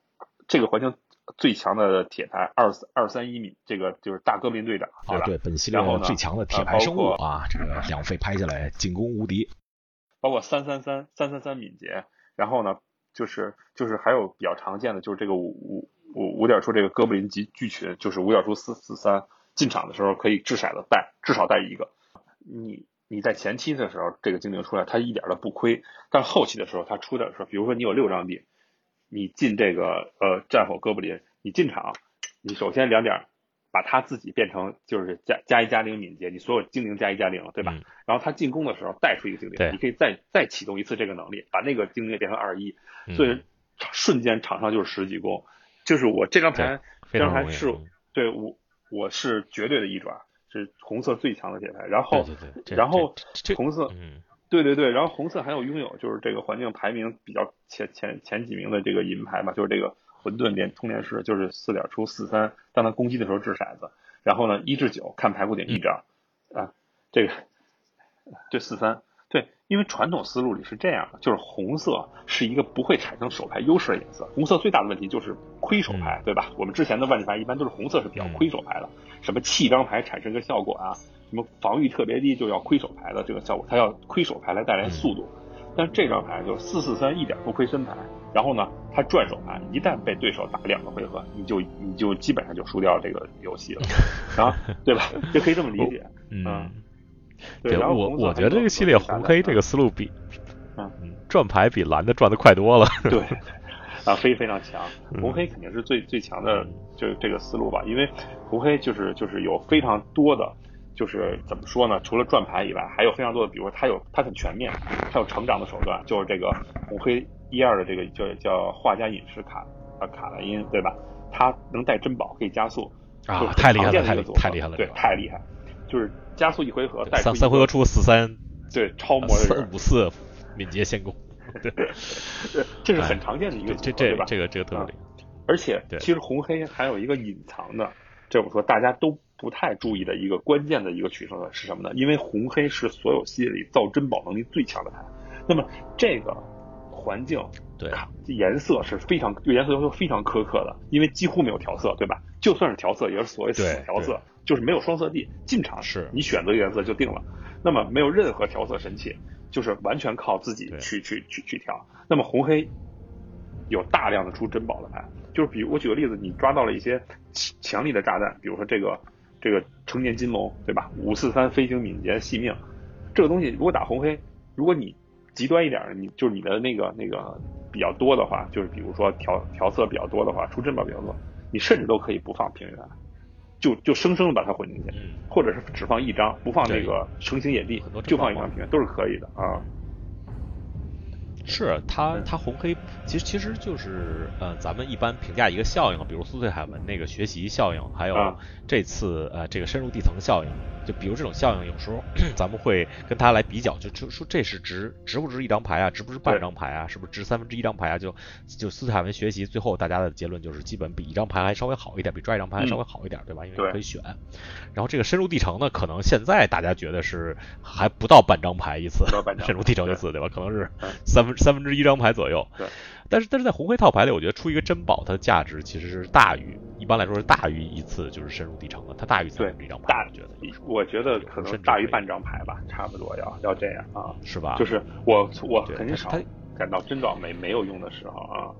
这个环境最强的铁牌二二三一米，这个就是大哥林队长，对吧？对，本系列最强的铁牌生物啊，这个两费拍下来进攻无敌。包括三三三三三三敏捷，然后呢，就是就是还有比较常见的就是这个五五五五点出这个哥布林级巨群，就是五点出四四三进场的时候可以掷骰子带，至少带一个。你。你在前期的时候，这个精灵出来，它一点都不亏。但后期的时候，它出的时候，比如说你有六张地，你进这个呃战火哥布林，你进场，你首先两点，把他自己变成就是加加一加零敏捷，你所有精灵加一加零，对吧？然后他进攻的时候带出一个精灵，你可以再再启动一次这个能力，把那个精灵变成二一，所以瞬间场上就是十几攻。就是我这张牌，这张牌是对我我是绝对的一转。是红色最强的铁牌，然后，然后红色，对对对，然后红色还有拥有就是这个环境排名比较前前前几名的这个银牌嘛，就是这个混沌连通联石，就是四点出四三，当他攻击的时候掷骰子，然后呢一至九看牌骨点一张，啊，这个对四三，对，因为传统思路里是这样的，就是红色是一个不会产生手牌优势的颜色。红色最大的问题就是亏手牌，对吧？我们之前的万智牌一般都是红色是比较亏手牌的，什么弃张牌产生个效果啊，什么防御特别低就要亏手牌的这个效果，它要亏手牌来带来速度。但这张牌就是四四三一点不亏身牌，然后呢，他转手牌，一旦被对手打两个回合，你就你就基本上就输掉这个游戏了，然 *laughs* 后对吧？就可以这么理解，嗯。对，然后我我觉得这个系列红黑这个思路比，嗯，转牌比蓝的转的快多了。对，啊，非非常强，红黑肯定是最最强的，就这个思路吧。因为红黑就是就是有非常多的。就是怎么说呢？除了转盘以外，还有非常多的，比如说它有它很全面，它有成长的手段，就是这个红黑一二的这个叫叫画家隐士卡啊卡莱因，对吧？它能带珍宝，可以加速啊，太厉害了，太厉害了，对，太厉害，就是加速一回合，带三三回合出四三，对，超模的三五四敏捷先攻，*laughs* 对，这是很常见的一个这这吧？这个这个特别厉害，而且其实红黑还有一个隐藏的，这我说大家都。不太注意的一个关键的一个取胜的是什么呢？因为红黑是所有系列里造珍宝能力最强的牌，那么这个环境对颜色是非常对颜色要求非常苛刻的，因为几乎没有调色，对吧？就算是调色，也是所谓死调色，就是没有双色地，进场是你选择颜色就定了，那么没有任何调色神器，就是完全靠自己去去去去调。那么红黑有大量的出珍宝的牌，就是比如我举个例子，你抓到了一些强力的炸弹，比如说这个。这个成年金龙，对吧？五四三飞行敏捷细命，这个东西如果打红黑，如果你极端一点，你就是你的那个那个比较多的话，就是比如说调调色比较多的话，出珍宝比较多，你甚至都可以不放平原，就就生生的把它混进去，或者是只放一张，不放那个成型野地，就放一张平原都是可以的啊。是它，它红黑其实其实就是呃，咱们一般评价一个效应，比如苏翠海文那个学习效应，还有这次呃这个深入地层效应。就比如这种效应，有时候 *clears throat* 咱们会跟他来比较，就就说这是值值不值一张牌啊，值不值半张牌啊，是不是值三分之一张牌啊？就就苏翠海文学习，最后大家的结论就是基本比一张牌还稍微好一点，比抓一张牌还稍微好一点，对吧？因为可以选。然后这个深入地层呢，可能现在大家觉得是还不到半张牌一次，深入地层一次，对吧？可能是三分三分之一张牌左右。对但是但是在红黑套牌里，我觉得出一个珍宝，它的价值其实是大于一般来说是大于一次就是深入地城的，它大于三分之一张牌。大觉得，我觉得可能大于半张牌吧，差不多要要这样啊，是吧？就是我我很少感到珍宝没没有用的时候啊。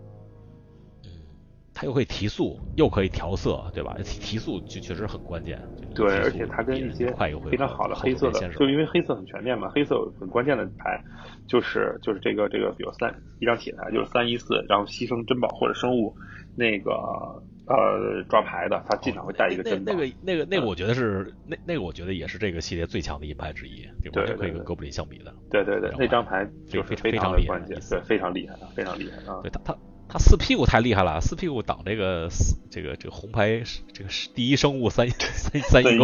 它又可以提速，又可以调色，对吧？提提速就确实很关键。对，而且它跟一些非常好的黑色的，就因为黑色很全面嘛，黑色很关键的牌，就是就是这个这个，比如三一张铁牌就是三一四，然后牺牲珍宝或者生物那个呃抓牌的，它经常会带一个珍宝。那个那个那个，我觉得是那那个，我觉得也是这个系列最强的一牌之一，对吧，可以跟哥布林相比的。对对对，那张牌就是非常的关键，对，非常厉害的，非常厉害啊！对他他。他四屁股太厉害了，四屁股挡这个这个这个红牌这个第一生物三三三一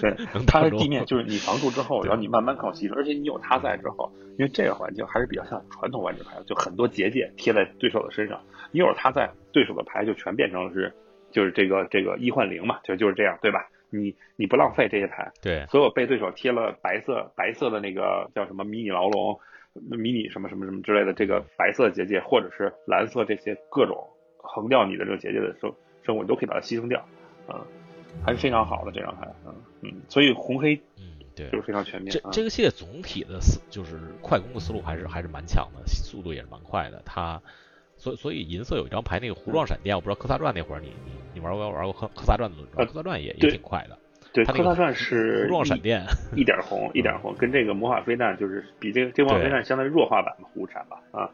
对，他的地面 *laughs* 就是你防住之后，然后你慢慢靠吸，而且你有他在之后，因为这个环境还是比较像传统万智牌，就很多结界贴在对手的身上，你有他在，对手的牌就全变成是就是这个这个一换零嘛，就就是这样，对吧？你你不浪费这些牌，对，所有被对手贴了白色白色的那个叫什么迷你牢笼。迷你什么什么什么之类的，这个白色结界或者是蓝色这些各种横掉你的这个结界的生生物，你都可以把它牺牲掉，啊，还是非常好的这张牌，嗯嗯，所以红黑嗯对就是非常全面。这这个系列总体的思就是快攻的思路还是还是蛮强的，速度也是蛮快的。它所所以银色有一张牌那个弧状闪电，我不知道科萨传那会儿你你你玩过玩过科科萨传的轮转，科萨传也也挺快的。对，科萨传是弧状闪电，一点红，一点红，跟这个魔法飞弹就是比这个这魔法飞弹相当于弱化版的弧闪吧，啊，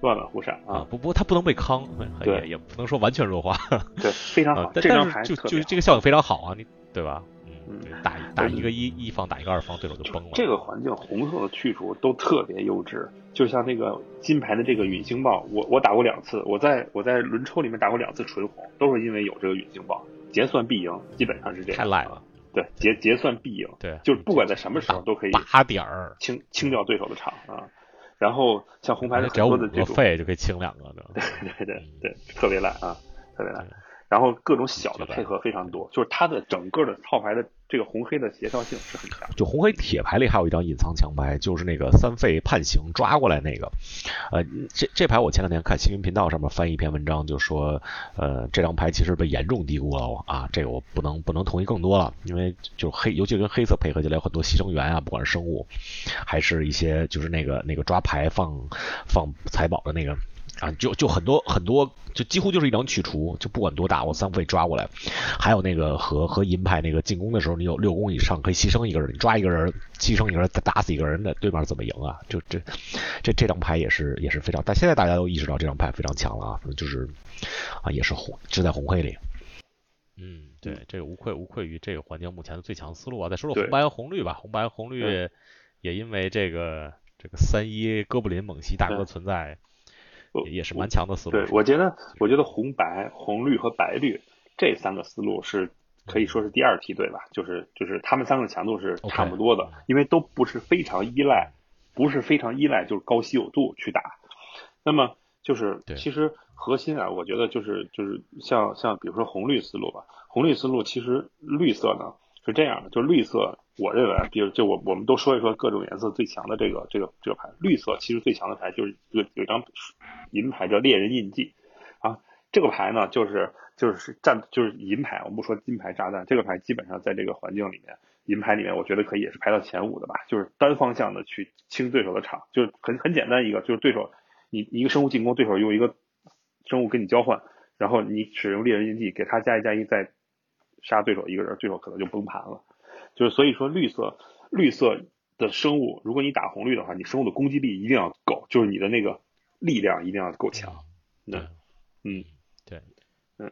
弱化版弧闪啊，不不过它不能被康，也也不能说完全弱化，对，非常好，这张牌就就这个效应非常好啊，你对吧？嗯，打打一个一一方，打一个二方，对手就崩了。这个环境红色的去除都特别优质，就像那个金牌的这个陨星豹，我我打过两次，我在我在轮抽里面打过两次纯红，都是因为有这个陨星豹，结算必赢，基本上是这样。太赖了。对结结算必赢，对，就是不管在什么时候都可以打点儿清清掉对手的场啊。然后像红牌的很多的这种费就可以清两个，对对对对，特别烂啊，特别烂。然后各种小的配合非常多，就是它的整个的套牌的这个红黑的协调性是很强。就红黑铁牌里还有一张隐藏强牌，就是那个三费判刑抓过来那个。呃，这这牌我前两天看新闻频道上面翻译一篇文章，就说呃这张牌其实被严重低估了啊，这个我不能不能同意更多了，因为就黑，尤其跟黑色配合起来有很多牺牲源啊，不管是生物，还是一些就是那个那个抓牌放放财宝的那个。啊，就就很多很多，就几乎就是一张去除，就不管多大，我三费抓过来。还有那个和和银牌那个进攻的时候，你有六攻以上可以牺牲一个人，你抓一个人，牺牲一个人再打死一个人那，对面怎么赢啊？就这这这张牌也是也是非常，但现在大家都意识到这张牌非常强了啊，就是啊也是红，就在红黑里。嗯，对，这个无愧无愧于这个环境目前的最强思路啊。再说说红白和红绿吧，红白红绿也因为这个这个三一哥布林猛袭大哥存在。也是蛮强的思路。对，我觉得，我觉得红白、红绿和白绿这三个思路是可以说是第二梯队吧，就是就是他们三个强度是差不多的，因为都不是非常依赖，不是非常依赖就是高稀有度去打。那么就是其实核心啊，我觉得就是就是像像比如说红绿思路吧，红绿思路其实绿色呢是这样的，就是绿色。我认为，比如就我我们都说一说各种颜色最强的这个这个这个牌，绿色其实最强的牌就是有有一张银牌叫猎人印记啊，这个牌呢就是就是战就是银牌，我们不说金牌炸弹，这个牌基本上在这个环境里面，银牌里面我觉得可以也是排到前五的吧，就是单方向的去清对手的场，就是很很简单一个，就是对手你一个生物进攻，对手用一个生物跟你交换，然后你使用猎人印记给他加一加一再杀对手一个人，对手可能就崩盘了。就是所以说绿色绿色的生物，如果你打红绿的话，你生物的攻击力一定要够，就是你的那个力量一定要够强。对，嗯，对，嗯，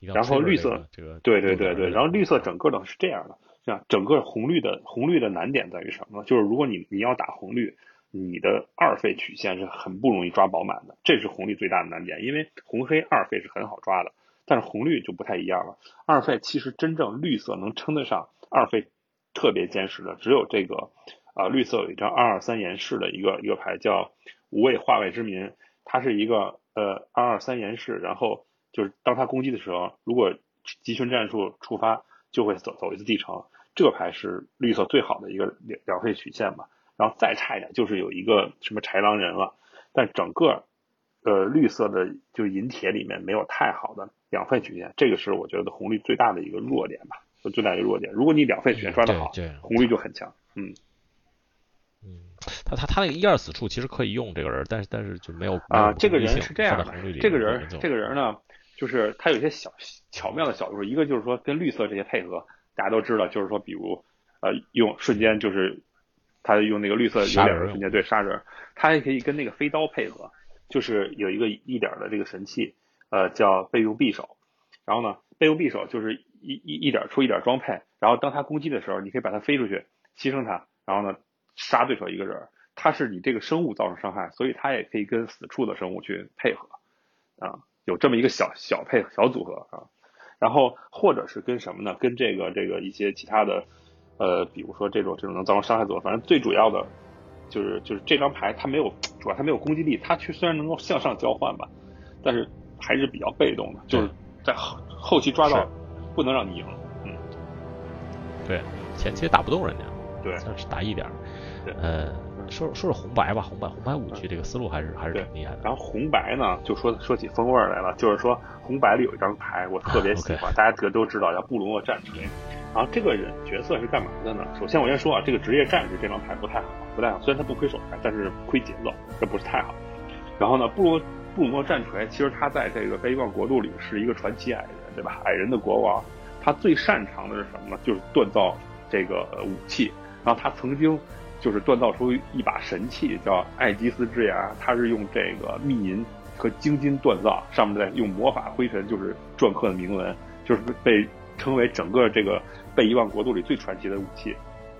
然后绿色，这个，对对对对，然后绿色整个的是这样的，像整个红绿的红绿的难点在于什么呢？就是如果你你要打红绿，你的二费曲线是很不容易抓饱满的，这是红绿最大的难点，因为红黑二费是很好抓的，但是红绿就不太一样了。二费其实真正绿色能称得上二费。特别坚实的只有这个啊，绿色有一张二二三岩式的一个一个牌叫无畏化外之民，它是一个呃二二三岩式，然后就是当它攻击的时候，如果集群战术触发就会走走一次地城，这牌是绿色最好的一个两两费曲线吧，然后再差一点就是有一个什么豺狼人了，但整个呃绿色的就银铁里面没有太好的两费曲线，这个是我觉得红绿最大的一个弱点吧。最大的弱点，如果你两费全抓得好，红绿就很强。嗯嗯，他他他那个一二死处其实可以用这个人，但是但是就没有啊。这个人是这样的，这个人这个人呢，就是他有些小巧妙的小术，一个就是说跟绿色这些配合，大家都知道，就是说比如呃用瞬间就是他用那个绿色有点瞬间对杀人，他还可以跟那个飞刀配合，就是有一个一点的这个神器，呃叫备用匕首，然后呢备用匕首就是。一一一点出一点装配，然后当他攻击的时候，你可以把它飞出去，牺牲它，然后呢杀对手一个人。它是你这个生物造成伤害，所以它也可以跟死处的生物去配合啊，有这么一个小小配小组合啊。然后或者是跟什么呢？跟这个这个一些其他的呃，比如说这种这种能造成伤害组合，反正最主要的就是就是这张牌它没有主要它没有攻击力，它去虽然能够向上交换吧，但是还是比较被动的，就是在后后期抓到。不能让你赢，嗯，对，前期打不动人家，对，是打一点，呃，说说说红白吧，红白红白五局这个思路还是还是挺厉害的。然后红白呢，就说说起风味来了，就是说红白里有一张牌我特别喜欢，*laughs* 大家这都知道叫布鲁诺战锤。然后这个人角色是干嘛的呢？首先我先说啊，这个职业战士这张牌不太好，不太好，虽然他不亏手牌，但是亏节奏，这不是太好。然后呢，布鲁布鲁诺战锤其实他在这个悲望国度里是一个传奇矮人。对吧？矮人的国王，他最擅长的是什么呢？就是锻造这个武器。然后他曾经就是锻造出一把神器，叫艾吉斯之牙。它是用这个密银和精金锻造，上面再用魔法灰尘就是篆刻的铭文，就是被称为整个这个被遗忘国度里最传奇的武器。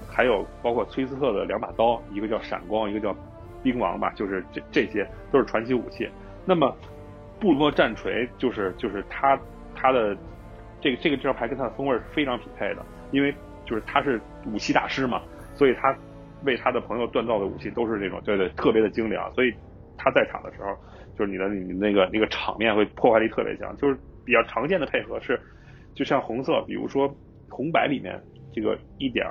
还有包括崔斯特的两把刀，一个叫闪光，一个叫冰王吧，就是这这些都是传奇武器。那么布鲁诺战锤就是就是他。他的这个这个这张牌跟他的风味是非常匹配的，因为就是他是武器大师嘛，所以他为他的朋友锻造的武器都是那种对对特别的精良，所以他在场的时候，就是你的你那个那个场面会破坏力特别强，就是比较常见的配合是，就像红色，比如说红白里面这个一点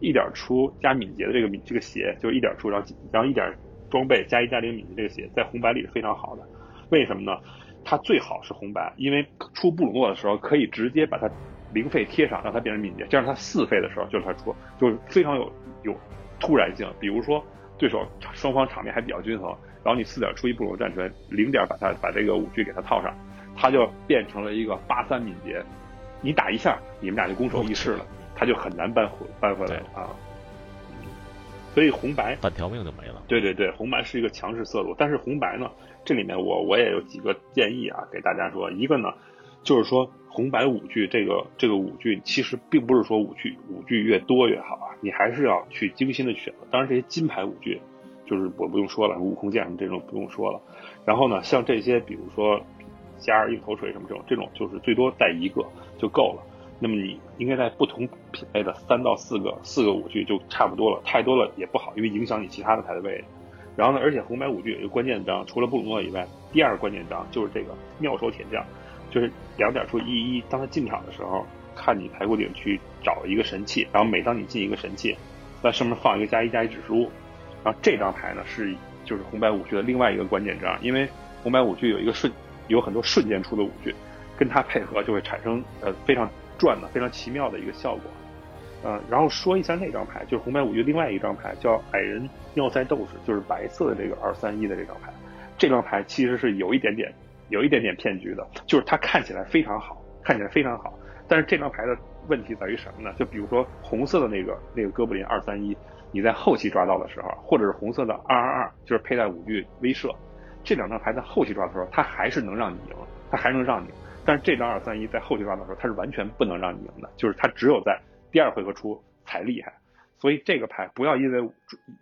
一点出加敏捷的这个敏这个鞋，就是一点出，然后然后一点装备加一加零敏捷这个鞋，在红白里是非常好的。为什么呢？它最好是红白，因为出布鲁诺的时候可以直接把它零费贴上，让它变成敏捷，这样它四费的时候就是它出，就是非常有有突然性。比如说对手双方场面还比较均衡，然后你四点出一布鲁诺战锤，零点把它把这个五具给它套上，它就变成了一个八三敏捷，你打一下，你们俩就攻守易势了，它就很难扳回扳回来啊。所以红白半条命就没了。对对对，红白是一个强势色路，但是红白呢？这里面我我也有几个建议啊，给大家说。一个呢，就是说红白五具这个这个五具其实并不是说五具五具越多越好啊，你还是要去精心的选择。当然这些金牌五具，就是我不用说了，悟空剑什么这种不用说了。然后呢，像这些比如说加二硬头锤什么这种，这种就是最多带一个就够了。那么你应该在不同品类的三到四个四个五具就差不多了，太多了也不好，因为影响你其他的牌的位置。然后呢，而且红白五具有一个关键章，除了布鲁诺以外，第二个关键章就是这个妙手铁匠，就是两点出一一。当他进场的时候，看你牌库顶去找一个神器，然后每当你进一个神器，在上面放一个加一加一指数。然后这张牌呢是就是红白五具的另外一个关键章，因为红白五具有一个瞬有很多瞬间出的五具，跟它配合就会产生呃非常转的非常奇妙的一个效果。呃，然后说一下那张牌，就是红白五局另外一张牌叫矮人尿塞斗士，就是白色的这个二三一的这张牌。这张牌其实是有一点点，有一点点骗局的，就是它看起来非常好，看起来非常好，但是这张牌的问题在于什么呢？就比如说红色的那个那个哥布林二三一，你在后期抓到的时候，或者是红色的二二二，就是佩戴五具威慑，这两张牌在后期抓的时候，它还是能让你赢，它还能让你。但是这张二三一在后期抓的时候，它是完全不能让你赢的，就是它只有在。第二回合出才厉害，所以这个牌不要因为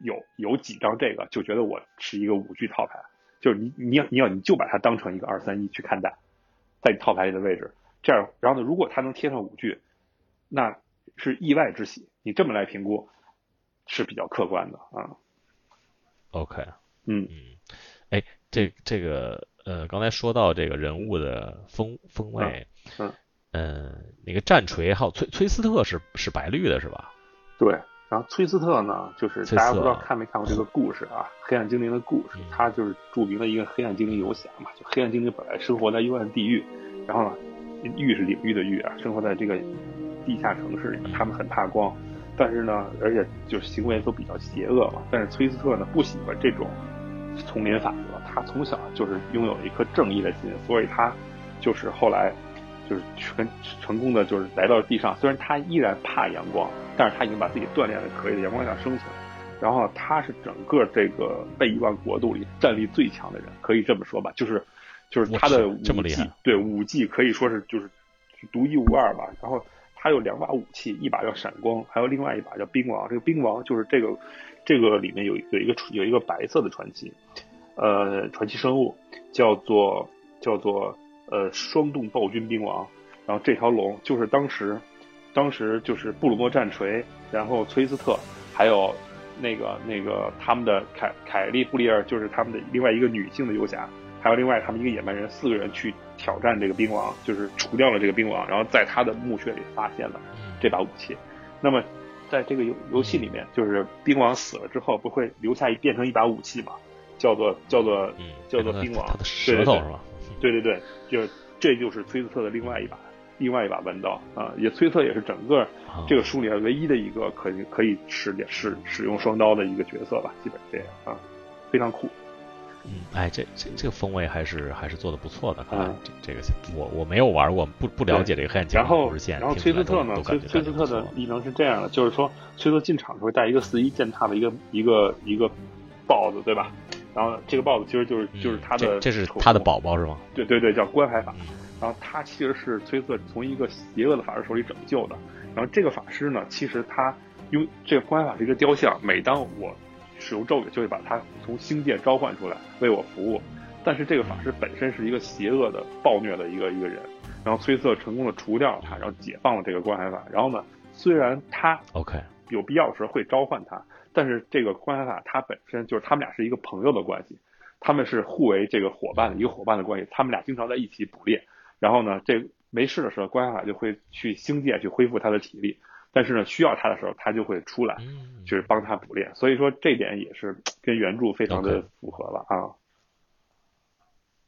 有有几张这个就觉得我是一个五具套牌，就是你你要你要你就把它当成一个二三一去看待，在你套牌里的位置，这样然后呢，如果它能贴上五句，那是意外之喜，你这么来评估是比较客观的啊。OK，嗯嗯，哎，这这个呃，刚才说到这个人物的风风味，嗯。嗯，那个战锤还有崔崔斯特是是白绿的是吧？对，然后崔斯特呢，就是大家不知道看没看过这个故事啊，黑暗精灵的故事，他就是著名的一个黑暗精灵游侠嘛。就黑暗精灵本来生活在幽暗地狱，然后呢，狱是领域的狱啊，生活在这个地下城市里面，他们很怕光，但是呢，而且就是行为都比较邪恶嘛。但是崔斯特呢，不喜欢这种丛林法则，他从小就是拥有一颗正义的心，所以他就是后来。就是全成功的，就是来到地上。虽然他依然怕阳光，但是他已经把自己锻炼的可以在阳光下生存。然后他是整个这个被遗忘国度里战力最强的人，可以这么说吧。就是就是他的武技，对武技可以说是就是独一无二吧。然后他有两把武器，一把叫闪光，还有另外一把叫冰王。这个冰王就是这个这个里面有有一个有一个白色的传奇，呃，传奇生物叫做叫做。呃，双动暴君兵王，然后这条龙就是当时，当时就是布鲁诺战锤，然后崔斯特，还有那个那个他们的凯凯利布利尔，就是他们的另外一个女性的游侠，还有另外他们一个野蛮人，四个人去挑战这个兵王，就是除掉了这个兵王，然后在他的墓穴里发现了这把武器。那么在这个游游戏里面，就是兵王死了之后，不会留下变成一把武器嘛？叫做叫做叫做冰王，他的舌头是吧？对对对，就这就是崔斯特的另外一把，另外一把弯刀啊，也崔斯特也是整个这个书里面唯一的一个可以可以使使使用双刀的一个角色吧，基本这样啊，非常酷。嗯，哎，这这这个风味还是还是做的不错的，看来这这个我我没有玩过，不不了解这个黑暗骑士故事线。然后崔斯特呢，崔崔斯特的异能是这样的，就是说崔斯特进场时候带一个四一践踏的一个一个一个豹子，对吧？然后这个 BOSS 其实就是就是他的，这是他的宝宝是吗？对对对，叫观海法。然后他其实是崔瑟从一个邪恶的法师手里拯救的。然后这个法师呢，其实他用这个观海法是一个雕像，每当我使用咒语，就会把他从星界召唤出来为我服务。但是这个法师本身是一个邪恶的暴虐的一个一个人。然后崔瑟成功的除掉了他，然后解放了这个观海法。然后呢，虽然他 OK 有必要时候会召唤他。但是这个关海法他本身就是他们俩是一个朋友的关系，他们是互为这个伙伴的一个伙伴的关系，他们俩经常在一起捕猎，然后呢，这没事的时候，关卡就会去星界去恢复他的体力，但是呢，需要他的时候，他就会出来，就是帮他捕猎。所以说这点也是跟原著非常的符合了啊。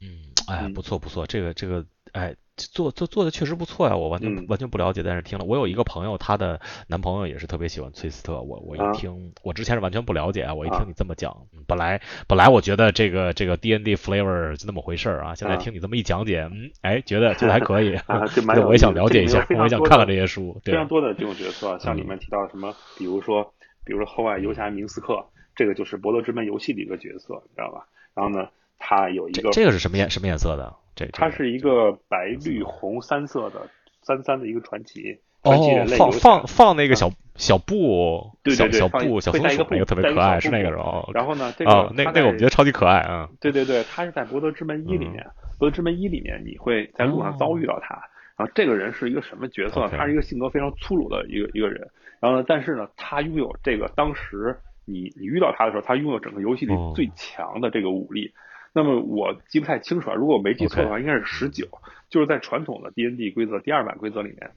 嗯，哎，不错不错，这个这个，哎。做做做的确实不错呀，我完全完全不了解，但是听了，我有一个朋友，她的男朋友也是特别喜欢崔斯特，我我一听，我之前是完全不了解啊，我一听你这么讲，本来本来我觉得这个这个 D N D flavor 就那么回事儿啊，现在听你这么一讲解，嗯，哎，觉得觉得还可以，*laughs* *laughs* 我也想了解一下，我也想看看这些书，非常多的这种角色，像里面提到什么，比如说比如说后外游侠明斯克，这个就是《伯乐之门》游戏的一个角色，你知道吧？然后呢，他有一个这个是什么颜什么颜色的？这它是一个白绿红三色的三三的一个传奇，哦，放放放那个小小布，对对对，小布小松鼠那个特别可爱，是那个哦。然后呢，这个那那个我们觉得超级可爱啊。对对对，他是在《博德之门一》里面，《博德之门一》里面你会在路上遭遇到他。然后这个人是一个什么角色？他是一个性格非常粗鲁的一个一个人。然后呢，但是呢，他拥有这个当时你你遇到他的时候，他拥有整个游戏里最强的这个武力。那么我记不太清楚啊，如果我没记错的话，应该是十九。就是在传统的 D N D 规则第二版规则里面，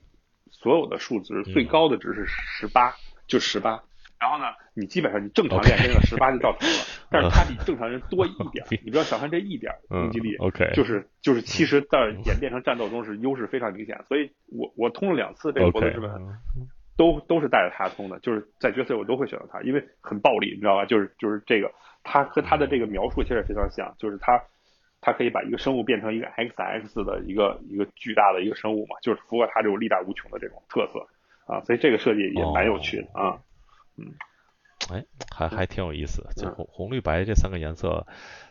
所有的数值最高的值是十八，就十八。然后呢，你基本上你正常练这个十八就到头了。*laughs* 但是它比正常人多一点，*laughs* 你不要小看这一点攻击力。OK，就是就是其实在演变成战斗中是优势非常明显。所以我我通了两次这个博德之门，都都是带着他通的，就是在角色我都会选择他，因为很暴力，你知道吧？就是就是这个。它和它的这个描述其实也非常像，就是它，它可以把一个生物变成一个 X X 的一个一个巨大的一个生物嘛，就是符合它这种力大无穷的这种特色啊，所以这个设计也蛮有趣的啊，嗯，哎，还还挺有意思，就红红绿白这三个颜色，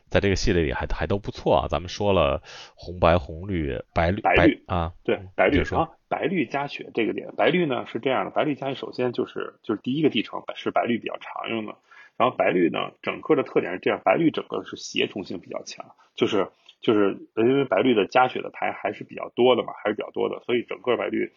在这个系列里还还都不错啊。咱们说了红白红绿白绿白绿啊，对白绿啊，白绿加雪这个点，白绿呢是这样的，白绿加雪首先就是就是第一个继承是白绿比较常用的。然后白绿呢，整个的特点是这样，白绿整个是协同性比较强，就是就是因为白绿的加血的牌还是比较多的嘛，还是比较多的，所以整个白绿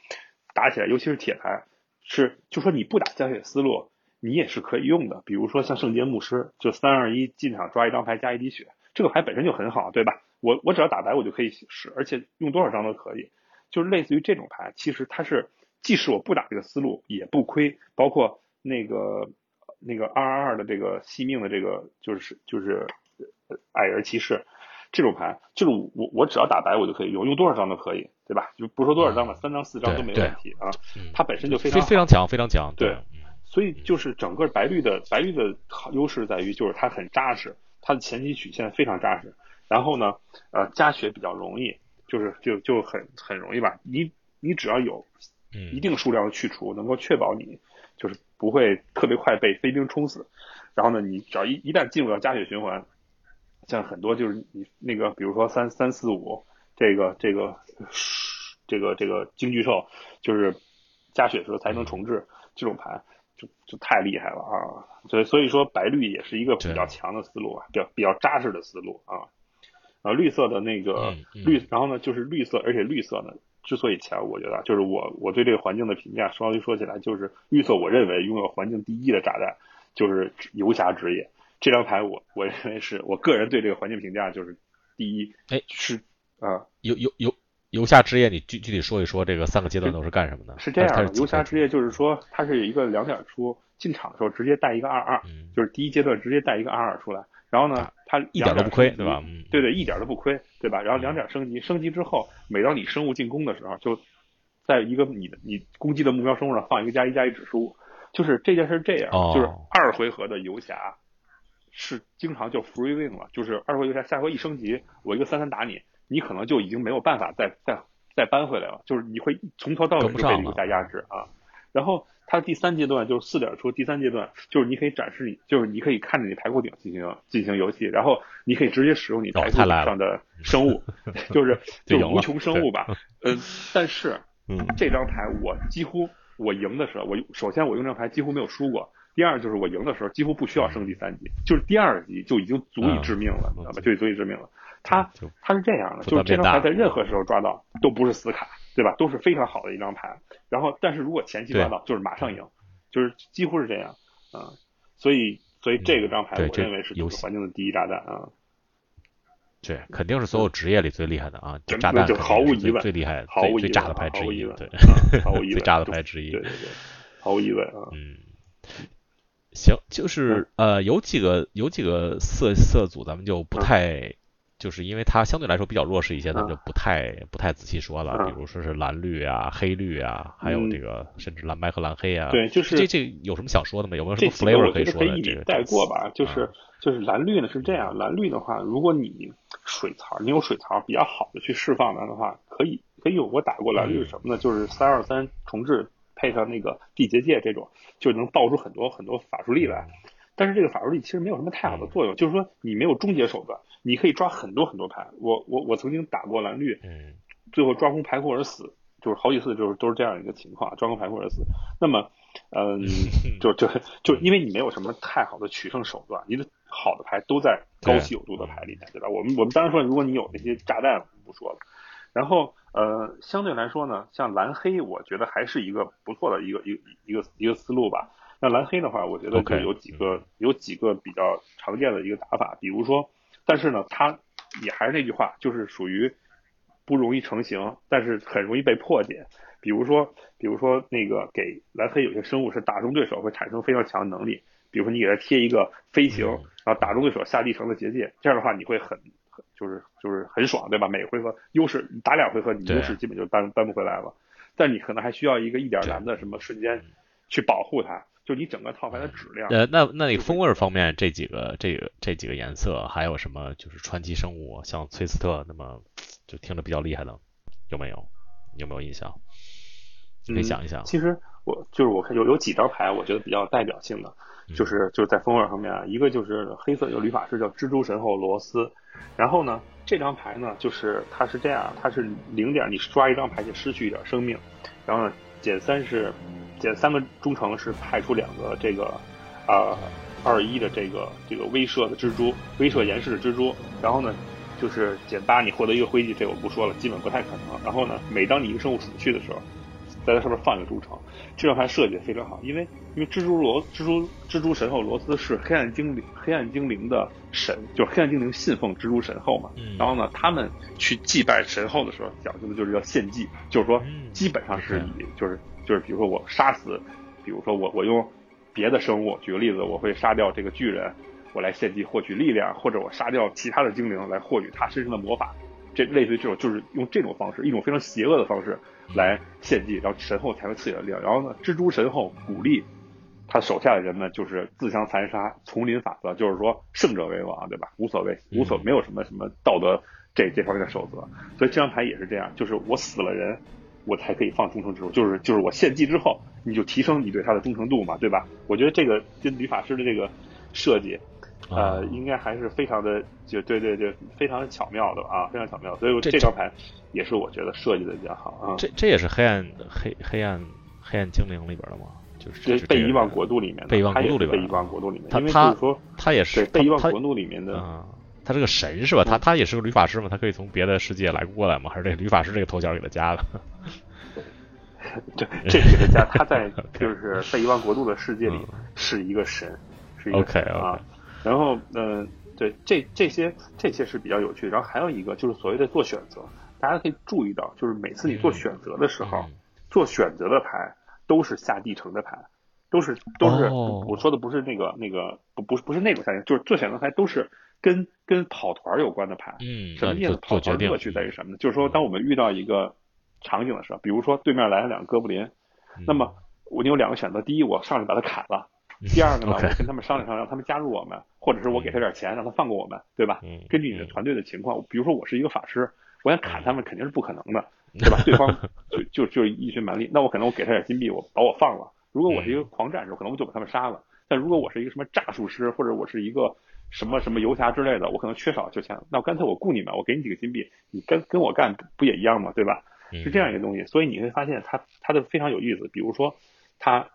打起来，尤其是铁牌，是就说你不打加血思路，你也是可以用的。比如说像圣洁牧师，就三二一进场抓一张牌加一滴血，这个牌本身就很好，对吧？我我只要打白我就可以使，而且用多少张都可以，就是类似于这种牌，其实它是即使我不打这个思路也不亏，包括那个。那个二二二的这个惜命的这个就是就是矮人骑士这种牌，就是我我只要打白我就可以用，用多少张都可以，对吧？就不说多少张吧，三张四张都没问题啊。它本身就非常非常强，非常强。对，所以就是整个白绿的白绿的优势在于就是它很扎实，它的前期曲线非常扎实。然后呢，呃，加血比较容易，就是就就很很容易吧。你你只要有一定数量的去除，能够确保你就是。不会特别快被飞兵冲死，然后呢，你只要一一旦进入到加血循环，像很多就是你那个，比如说三三四五这个这个这个这个京剧兽，就是加血时候才能重置这种盘，就就太厉害了啊！所以所以说白绿也是一个比较强的思路啊，比较比较扎实的思路啊。然后绿色的那个绿，然后呢就是绿色，而且绿色呢。之所以强，我觉得就是我我对这个环境的评价，稍微说起来就是预测，我认为拥有环境第一的炸弹就是游侠职业这张牌，我我认为是我个人对这个环境评价就是第一。哎，是啊，游游游游侠职业，你具具体说一说这个三个阶段都是干什么的？是这样的，游侠职业就是说它是一个两点出，进场的时候直接带一个二二，就是第一阶段直接带一个二二出来。然后呢，它一点都不亏，对吧？对对，一点都不亏，对吧？然后两点升级，升级之后，每当你生物进攻的时候，就在一个你的你攻击的目标生物上放一个加一加一指数。就是这件事这样，就是二回合的游侠是经常就 free win 了，就是二回游侠下回一升级，我一个三三打你，你可能就已经没有办法再再再扳回来了，就是你会从头到尾就被游侠压制啊。然后。它第三阶段就是四点出，第三阶段就是你可以展示你，就是你可以看着你排骨顶进行进行游戏，然后你可以直接使用你排骨顶上的生物，*laughs* 就是就无穷生物吧。呃，但是这张牌我几乎我赢的时候，我首先我用这张牌几乎没有输过，第二就是我赢的时候几乎不需要升级三级，就是第二级就已经足以致命了，你知道吧？就足以致命了。它它是这样的，就是这张牌在任何时候抓到都不是死卡。对吧？都是非常好的一张牌，然后但是如果前期抓到，就是马上赢，就是几乎是这样，啊，所以所以这个张牌我认为是游戏环境的第一炸弹啊。对，肯定是所有职业里最厉害的啊，炸弹就毫无疑问最厉害、最最 *laughs* 炸的牌之一，对，毫无疑问，最炸的牌之一，对对对，毫无疑问啊。嗯，行，就是呃，有几个有几个色色组，咱们就不太。就是因为它相对来说比较弱势一些，咱们就不太不太仔细说了。比如说是蓝绿啊、黑绿啊，还有这个甚至蓝白和蓝黑啊。对，就是这这有什么想说的吗？有没有什么 flavor 可以说的？这个带过吧，就是就是蓝绿呢是这样，蓝绿的话，如果你水槽你有水槽比较好的去释放它的话，可以可以有我打过蓝绿是什么呢？就是三二三重置配上那个地结界这种，就能爆出很多很多法术力来。但是这个法术力其实没有什么太好的作用，就是说你没有终结手段，你可以抓很多很多牌。我我我曾经打过蓝绿，最后抓空牌库而死，就是好几次就是都是这样一个情况，抓空牌库而死。那么，嗯，*laughs* 就就就因为你没有什么太好的取胜手段，你的好的牌都在高稀有度的牌里面，对吧？我们我们当然说，如果你有那些炸弹，不说了。然后，呃，相对来说呢，像蓝黑，我觉得还是一个不错的一个一个一个一个思路吧。那蓝黑的话，我觉得就有几个有几个比较常见的一个打法，比如说，但是呢，它也还是那句话，就是属于不容易成型，但是很容易被破解。比如说，比如说那个给蓝黑有些生物是打中对手会产生非常强的能力，比如说你给他贴一个飞行，然后打中对手下地城的结界，这样的话你会很很就是就是很爽，对吧？每回合优势打两回合，你优势基本就扳扳不回来了。但你可能还需要一个一点蓝的什么瞬间去保护它。就你整个套牌的质量，呃，那那你风味方面，这几个这个这几个颜色还有什么？就是传奇生物，像崔斯特，那么就听着比较厉害的，有没有？有没有印象？可以想一想。其实我就是我看有有几张牌，我觉得比较代表性的，就是就是在风味方面啊，一个就是黑色有旅法师叫蜘蛛神后罗斯，然后呢这张牌呢就是它是这样，它是零点，你刷一张牌就失去一点生命，然后呢减三是。减三个忠诚是派出两个这个，啊，二一的这个这个威慑的蜘蛛，威慑严氏的蜘蛛。然后呢，就是减八你获得一个灰烬，这我不说了，基本不太可能。然后呢，每当你一个生物死去的时候，在它上面放一个忠诚，这张牌设计的非常好，因为因为蜘蛛罗蜘蛛蜘蛛神后罗斯是黑暗精灵黑暗精灵的神，就是黑暗精灵信奉蜘蛛神后嘛。然后呢，他们去祭拜神后的时候，讲究的就是要献祭，就是说基本上是以就是。就是比如说我杀死，比如说我我用别的生物，举个例子，我会杀掉这个巨人，我来献祭获取力量，或者我杀掉其他的精灵来获取他身上的魔法，这类似于这种就是用这种方式，一种非常邪恶的方式来献祭，然后神后才会赐予力量。然后呢，蜘蛛神后鼓励他手下的人们就是自相残杀，丛林法则，就是说胜者为王，对吧？无所谓，无所没有什么什么道德这这方面的守则。所以这张牌也是这样，就是我死了人。我才可以放忠诚之术，就是就是我献祭之后，你就提升你对他的忠诚度嘛，对吧？我觉得这个跟女法师的这个设计，呃，应该还是非常的，就对对对，非常巧妙的啊，非常巧妙。所以这张牌也是我觉得设计的比较好啊。这这也是黑暗黑黑暗黑暗精灵里边的吗？就是被遗忘国度里面的，被遗忘国度里面，被遗忘国度里面。他他说他也是被遗忘国度里面的。他是个神是吧？他他也是个女法师嘛？他可以从别的世界来过来吗？还是这个律法师这个头衔给他加了？*laughs* 这这是个加，他在 *laughs* 就是在遗忘国度的世界里是一个神，是一个神啊。然后嗯，对，这这些这些是比较有趣。然后还有一个就是所谓的做选择，大家可以注意到，就是每次你做选择的时候，做选择的牌都是下地城的牌，都是都是我说的不是那个那个不不不是那种下地，就是做选择牌都是。跟跟跑团有关的牌，嗯，什么意思？跑团乐趣在于什么呢？就是说，当我们遇到一个场景的时候，比如说对面来了两个哥布林，那么我你有两个选择：第一，我上去把他砍了；第二个呢，我跟他们商量商量，让他们加入我们，或者是我给他点钱，让他放过我们，对吧？根据你的团队的情况，比如说我是一个法师，我想砍他们肯定是不可能的，*laughs* 对吧？对方就就就一群蛮力，那我可能我给他点金币，我把我放了。如果我是一个狂战士，可能我就把他们杀了。但如果我是一个什么诈术师，或者我是一个什么什么游侠之类的，我可能缺少就钱，那我干脆我雇你们，我给你几个金币，你跟跟我干不也一样吗？对吧？是这样一个东西，所以你会发现它它的非常有意思。比如说，它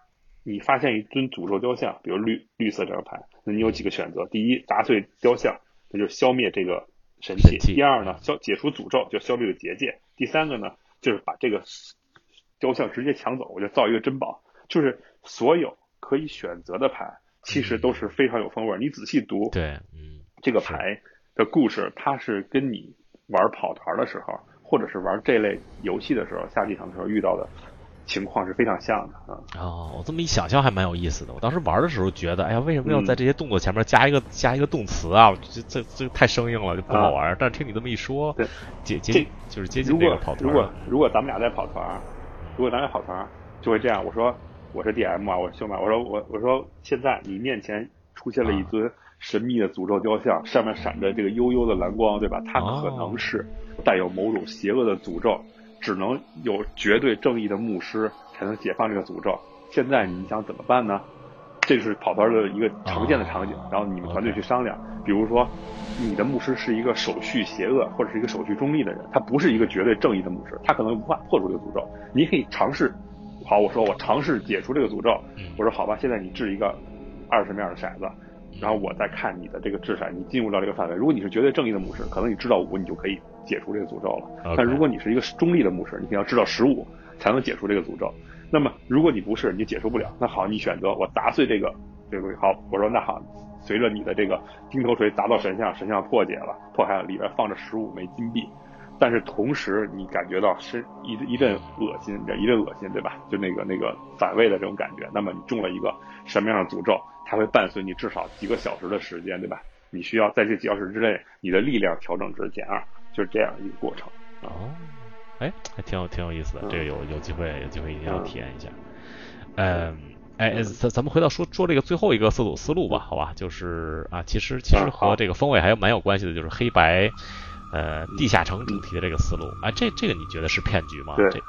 你发现一尊诅咒雕像，比如绿绿色这张牌，那你有几个选择：第一，砸碎雕像，那就是消灭这个神器；第二呢，消解除诅咒，就消灭了结界；第三个呢，就是把这个雕像直接抢走，我就造一个珍宝。就是所有。可以选择的牌其实都是非常有风味。你仔细读，对，嗯，这个牌的故事，它是跟你玩跑团的时候，或者是玩这类游戏的时候下地场的时候遇到的。情况是非常像的啊！哦，我这么一想象还蛮有意思的。我当时玩的时候觉得，哎呀，为什么要在这些动作前面加一个加一个动词啊？这这这太生硬了，就不好玩。但是听你这么一说，接接就是接近这个跑团。如果如果咱们俩在跑团，如果咱俩跑团，就会这样。我说我是 DM 啊，我是修马。我说我我说现在你面前出现了一尊神秘的诅咒雕像，上面闪着这个幽幽的蓝光，对吧？它可能是带有某种邪恶的诅咒。只能有绝对正义的牧师才能解放这个诅咒。现在你想怎么办呢？这是跑团的一个常见的场景。然后你们团队去商量，比如说你的牧师是一个手续邪恶或者是一个手续中立的人，他不是一个绝对正义的牧师，他可能无法破除这个诅咒。你可以尝试。好，我说我尝试解除这个诅咒。我说好吧，现在你掷一个二十面的骰子。然后我再看你的这个掷骰，你进入到这个范围。如果你是绝对正义的牧师，可能你掷到五，你就可以解除这个诅咒了。但如果你是一个中立的牧师，你肯定要掷到十五才能解除这个诅咒。那么如果你不是，你解除不了。那好，你选择我砸碎这个这个东西。好，我说那好，随着你的这个钉头锤砸到神像，神像破解了，破开了，里边放着十五枚金币。但是同时你感觉到是一一阵恶心，一阵恶心，对吧？就那个那个反胃的这种感觉。那么你中了一个什么样的诅咒？它会伴随你至少几个小时的时间，对吧？你需要在这几小时之内，你的力量调整值减二，就是这样一个过程。哦，哎，还挺有挺有意思的，这个有有机会有机会一定要体验一下。嗯，哎，咱咱们回到说说这个最后一个思路思路吧，好吧？就是啊，其实其实和这个风味还有蛮有关系的，就是黑白呃地下城主题的这个思路。哎，这这个你觉得是骗局吗？对。嗯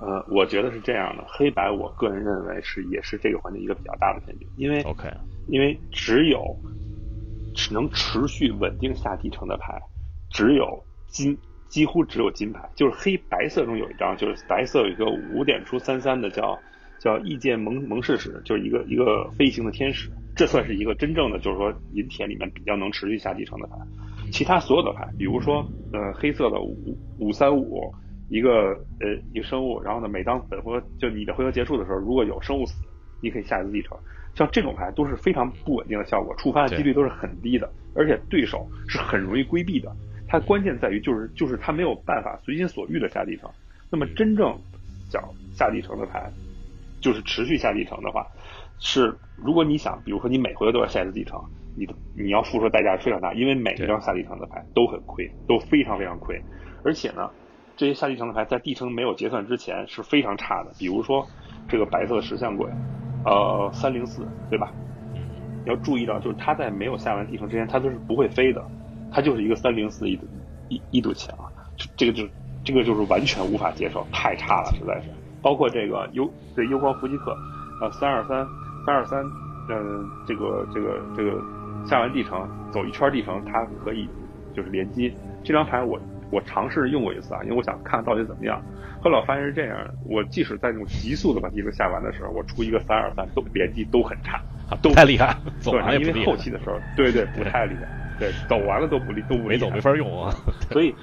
呃，我觉得是这样的，黑白我个人认为是也是这个环节一个比较大的骗局，因为，OK，因为只有能持续稳定下地城的牌，只有金，几乎只有金牌，就是黑白色中有一张，就是白色有一个五点出三三的叫叫异界蒙蒙氏使，就是一个一个飞行的天使，这算是一个真正的就是说银铁里面比较能持续下地城的牌，其他所有的牌，比如说呃黑色的五五三五。一个呃一个生物，然后呢，每当本回合就你的回合结束的时候，如果有生物死，你可以下一次继承。像这种牌都是非常不稳定的效果，触发的几率都是很低的，而且对手是很容易规避的。它关键在于就是就是它没有办法随心所欲的下地城。那么真正讲下地城的牌，就是持续下地城的话，是如果你想，比如说你每回合都要下一次地城，你你要付出的代价是非常大，因为每一张下地城的牌都很亏，都非常非常亏，而且呢。这些下地城的牌在地城没有结算之前是非常差的，比如说这个白色的石像鬼，呃，三零四，对吧？要注意到，就是它在没有下完地城之前，它都是不会飞的，它就是一个三零四一一一堵墙，这个就这个就是完全无法接受，太差了，实在是。包括这个幽对幽光伏击克，呃，三二三三二三，嗯，这个这个这个下完地城走一圈地城，它可以就是连击这张牌我。我尝试用过一次啊，因为我想看到底怎么样。后来我发现是这样的，我即使在那种急速的把地城下完的时候，我出一个三二三都连击都很差，都太厉害。对，因为后期的时候，对对，不太厉害。对，走完了都不厉，都没走没法用啊。*laughs* 所以，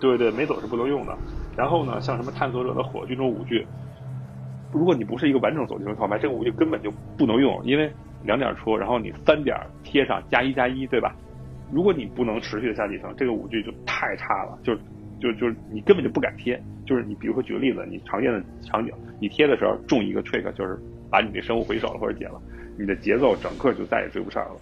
对对，没走是不能用的。然后呢，像什么探索者的火炬这种武具，如果你不是一个完整走地图套牌，这个武具根本就不能用，因为两点出，然后你三点贴上加一加一，对吧？如果你不能持续的下几层，这个五 G 就太差了，就就就是你根本就不敢贴。就是你比如说举个例子，你常见的场景，你贴的时候中一个 trick，就是把你的生物回手了或者解了，你的节奏整个就再也追不上了。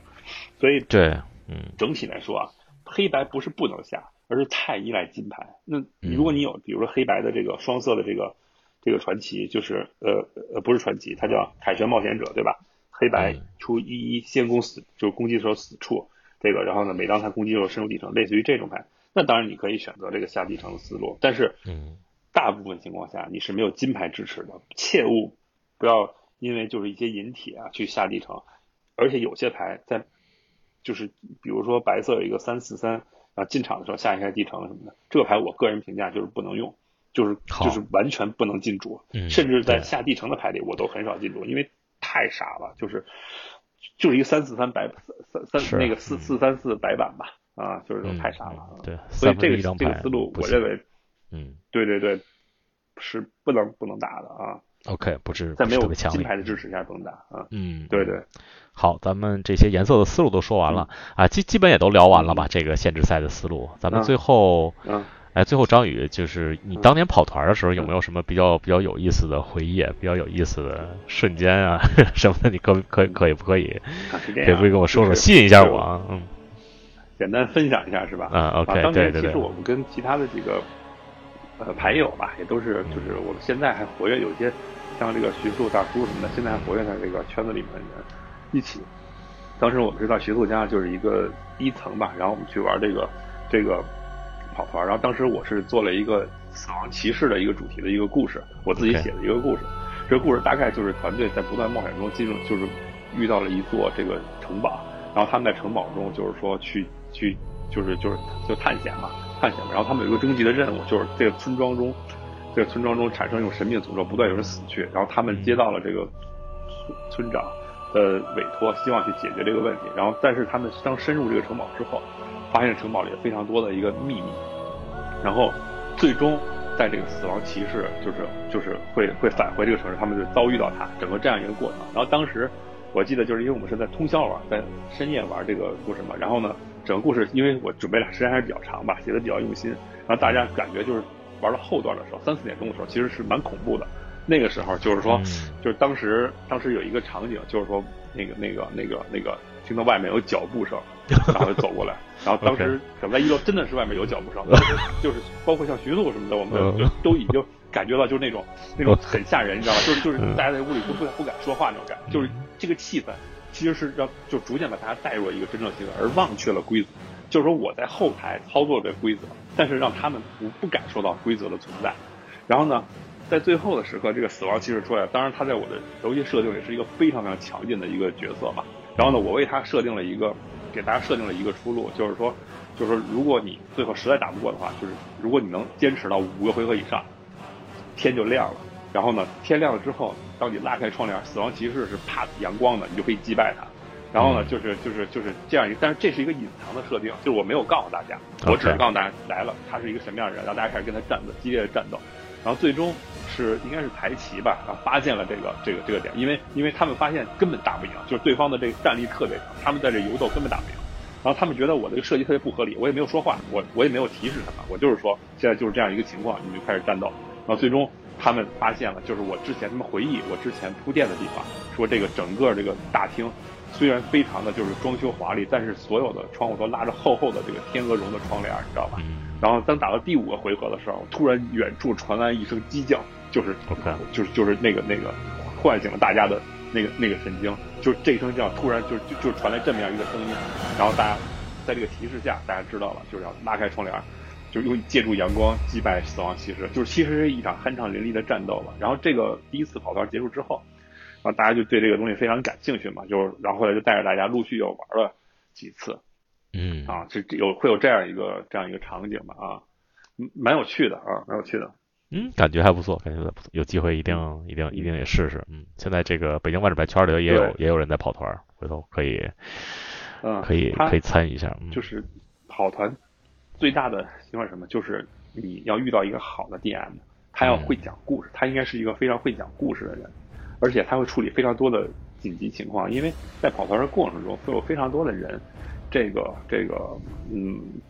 所以对，嗯，整体来说啊，黑白不是不能下，而是太依赖金牌。那如果你有比如说黑白的这个双色的这个这个传奇，就是呃呃不是传奇，它叫凯旋冒险者，对吧？黑白出一一先攻死，就是攻击的时候死处。这个，然后呢，每当他攻击的时候深入地城，类似于这种牌，那当然你可以选择这个下地城的思路，但是，嗯，大部分情况下你是没有金牌支持的，切勿不要因为就是一些引体啊去下地城，而且有些牌在，就是比如说白色有一个三四三啊进场的时候下一下地城什么的，这个牌我个人评价就是不能用，就是就是完全不能进主，甚至在下地城的牌里我都很少进主，因为太傻了，就是。就是一个三四三白三三那个四四三四白板吧，啊，就是这种太傻了。对，所以这个这个思路，我认为，嗯，对对对，是不能不能打的啊。OK，不是在没有金牌的支持下不能打啊。嗯，对对。好，咱们这些颜色的思路都说完了啊，基基本也都聊完了吧？这个限制赛的思路，咱们最后，哎，最后张宇，就是你当年跑团的时候，有没有什么比较比较有意思的回忆，比较有意思的瞬间啊 *laughs* 什么的？你可可可以不可以？可以不可以跟我说说，吸引一下我啊？嗯，简单分享一下是吧？嗯，OK，对对对。其实我们跟其他的几个呃牌友吧，也都是，就是我们现在还活跃，有些像这个徐树大叔什么的，现在还活跃在这个圈子里面的人。一起，当时我们知道学速家就是一个一层吧，然后我们去玩这个这个跑团，然后当时我是做了一个死亡骑士的一个主题的一个故事，我自己写的一个故事。这个故事大概就是团队在不断冒险中进入，就是遇到了一座这个城堡，然后他们在城堡中就是说去去就是就是就探险嘛，探险嘛。然后他们有一个终极的任务，就是这个村庄中这个村庄中产生一种神秘的诅咒，不断有人死去，然后他们接到了这个村村长。的委托，希望去解决这个问题。然后，但是他们当深入这个城堡之后，发现城堡里非常多的一个秘密。然后，最终在这个死亡骑士就是就是会会返回这个城市，他们就遭遇到他整个这样一个过程。然后当时我记得就是因为我们是在通宵玩，在深夜玩这个故事嘛。然后呢，整个故事因为我准备的时间还是比较长吧，写的比较用心。然后大家感觉就是玩到后段的时候，三四点钟的时候，其实是蛮恐怖的。那个时候就是说，就是当时当时有一个场景，就是说那个那个那个那个听到外面有脚步声，然后就走过来，然后当时整在一楼真的是外面有脚步声，*laughs* 就是包括像徐璐什么的，我们就都已经感觉到就是那种那种很吓人，你知道吗？就是就是大家在屋里都不不敢说话那种感觉，就是这个气氛其实是让就逐渐把大家带入一个真正的气氛，而忘却了规则。就是说我在后台操作这规则，但是让他们不不感受到规则的存在，然后呢？在最后的时刻，这个死亡骑士出来，当然他在我的游戏设定里是一个非常非常强劲的一个角色嘛。然后呢，我为他设定了一个，给大家设定了一个出路，就是说，就是说，如果你最后实在打不过的话，就是如果你能坚持到五个回合以上，天就亮了。然后呢，天亮了之后，当你拉开窗帘，死亡骑士是怕阳光的，你就可以击败他。然后呢，就是就是就是这样一个，但是这是一个隐藏的设定，就是我没有告诉大家，我只是告诉大家来了，他是一个什么样的人，让大家开始跟他战斗，激烈的战斗。然后最终是应该是排齐吧，然后发现了这个这个这个点，因为因为他们发现根本打不赢，就是对方的这个战力特别强，他们在这游斗根本打不赢。然后他们觉得我这个设计特别不合理，我也没有说话，我我也没有提示他们，我就是说现在就是这样一个情况，你们就开始战斗。然后最终他们发现了，就是我之前他们回忆我之前铺垫的地方，说这个整个这个大厅虽然非常的就是装修华丽，但是所有的窗户都拉着厚厚的这个天鹅绒的窗帘，你知道吧？然后当打到第五个回合的时候，突然远处传来一声鸡叫，就是就是就是那个那个唤醒了大家的那个那个神经，就是这声叫突然就就就传来这么样一个声音，然后大家在这个提示下，大家知道了就是要拉开窗帘，就用借助阳光击败死亡骑士，就是其实是一场酣畅淋漓的战斗了。然后这个第一次跑团结束之后，然后大家就对这个东西非常感兴趣嘛，就然后后来就带着大家陆续又玩了几次。嗯啊，这有会有这样一个这样一个场景吧啊，蛮有趣的啊，蛮有趣的。嗯，感觉还不错，感觉不错，有机会一定一定一定得试试。嗯，现在这个北京万智牌圈里头也有也有人在跑团，回头可以，嗯，可以可以参与一下。就是跑团最大的希望什么？就是你要遇到一个好的 DM，他要会讲故事，他应该是一个非常会讲故事的人，而且他会处理非常多的紧急情况，因为在跑团的过程中会有非常多的人。这个这个嗯，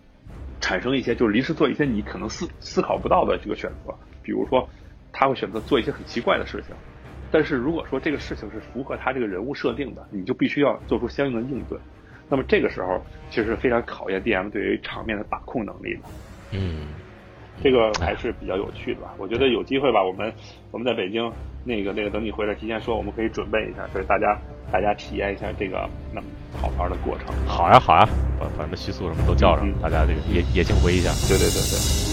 产生一些就是临时做一些你可能思思考不到的这个选择，比如说他会选择做一些很奇怪的事情，但是如果说这个事情是符合他这个人物设定的，你就必须要做出相应的应对。那么这个时候其实非常考验 DM 对于场面的把控能力的。嗯，这个还是比较有趣的吧？我觉得有机会吧，我们我们在北京那个那个等你回来提前说，我们可以准备一下，所以大家大家体验一下这个那么。跑团的过程，好呀好呀，把反正徐素什么都叫上，大家这个也也请回忆一下，对对对对。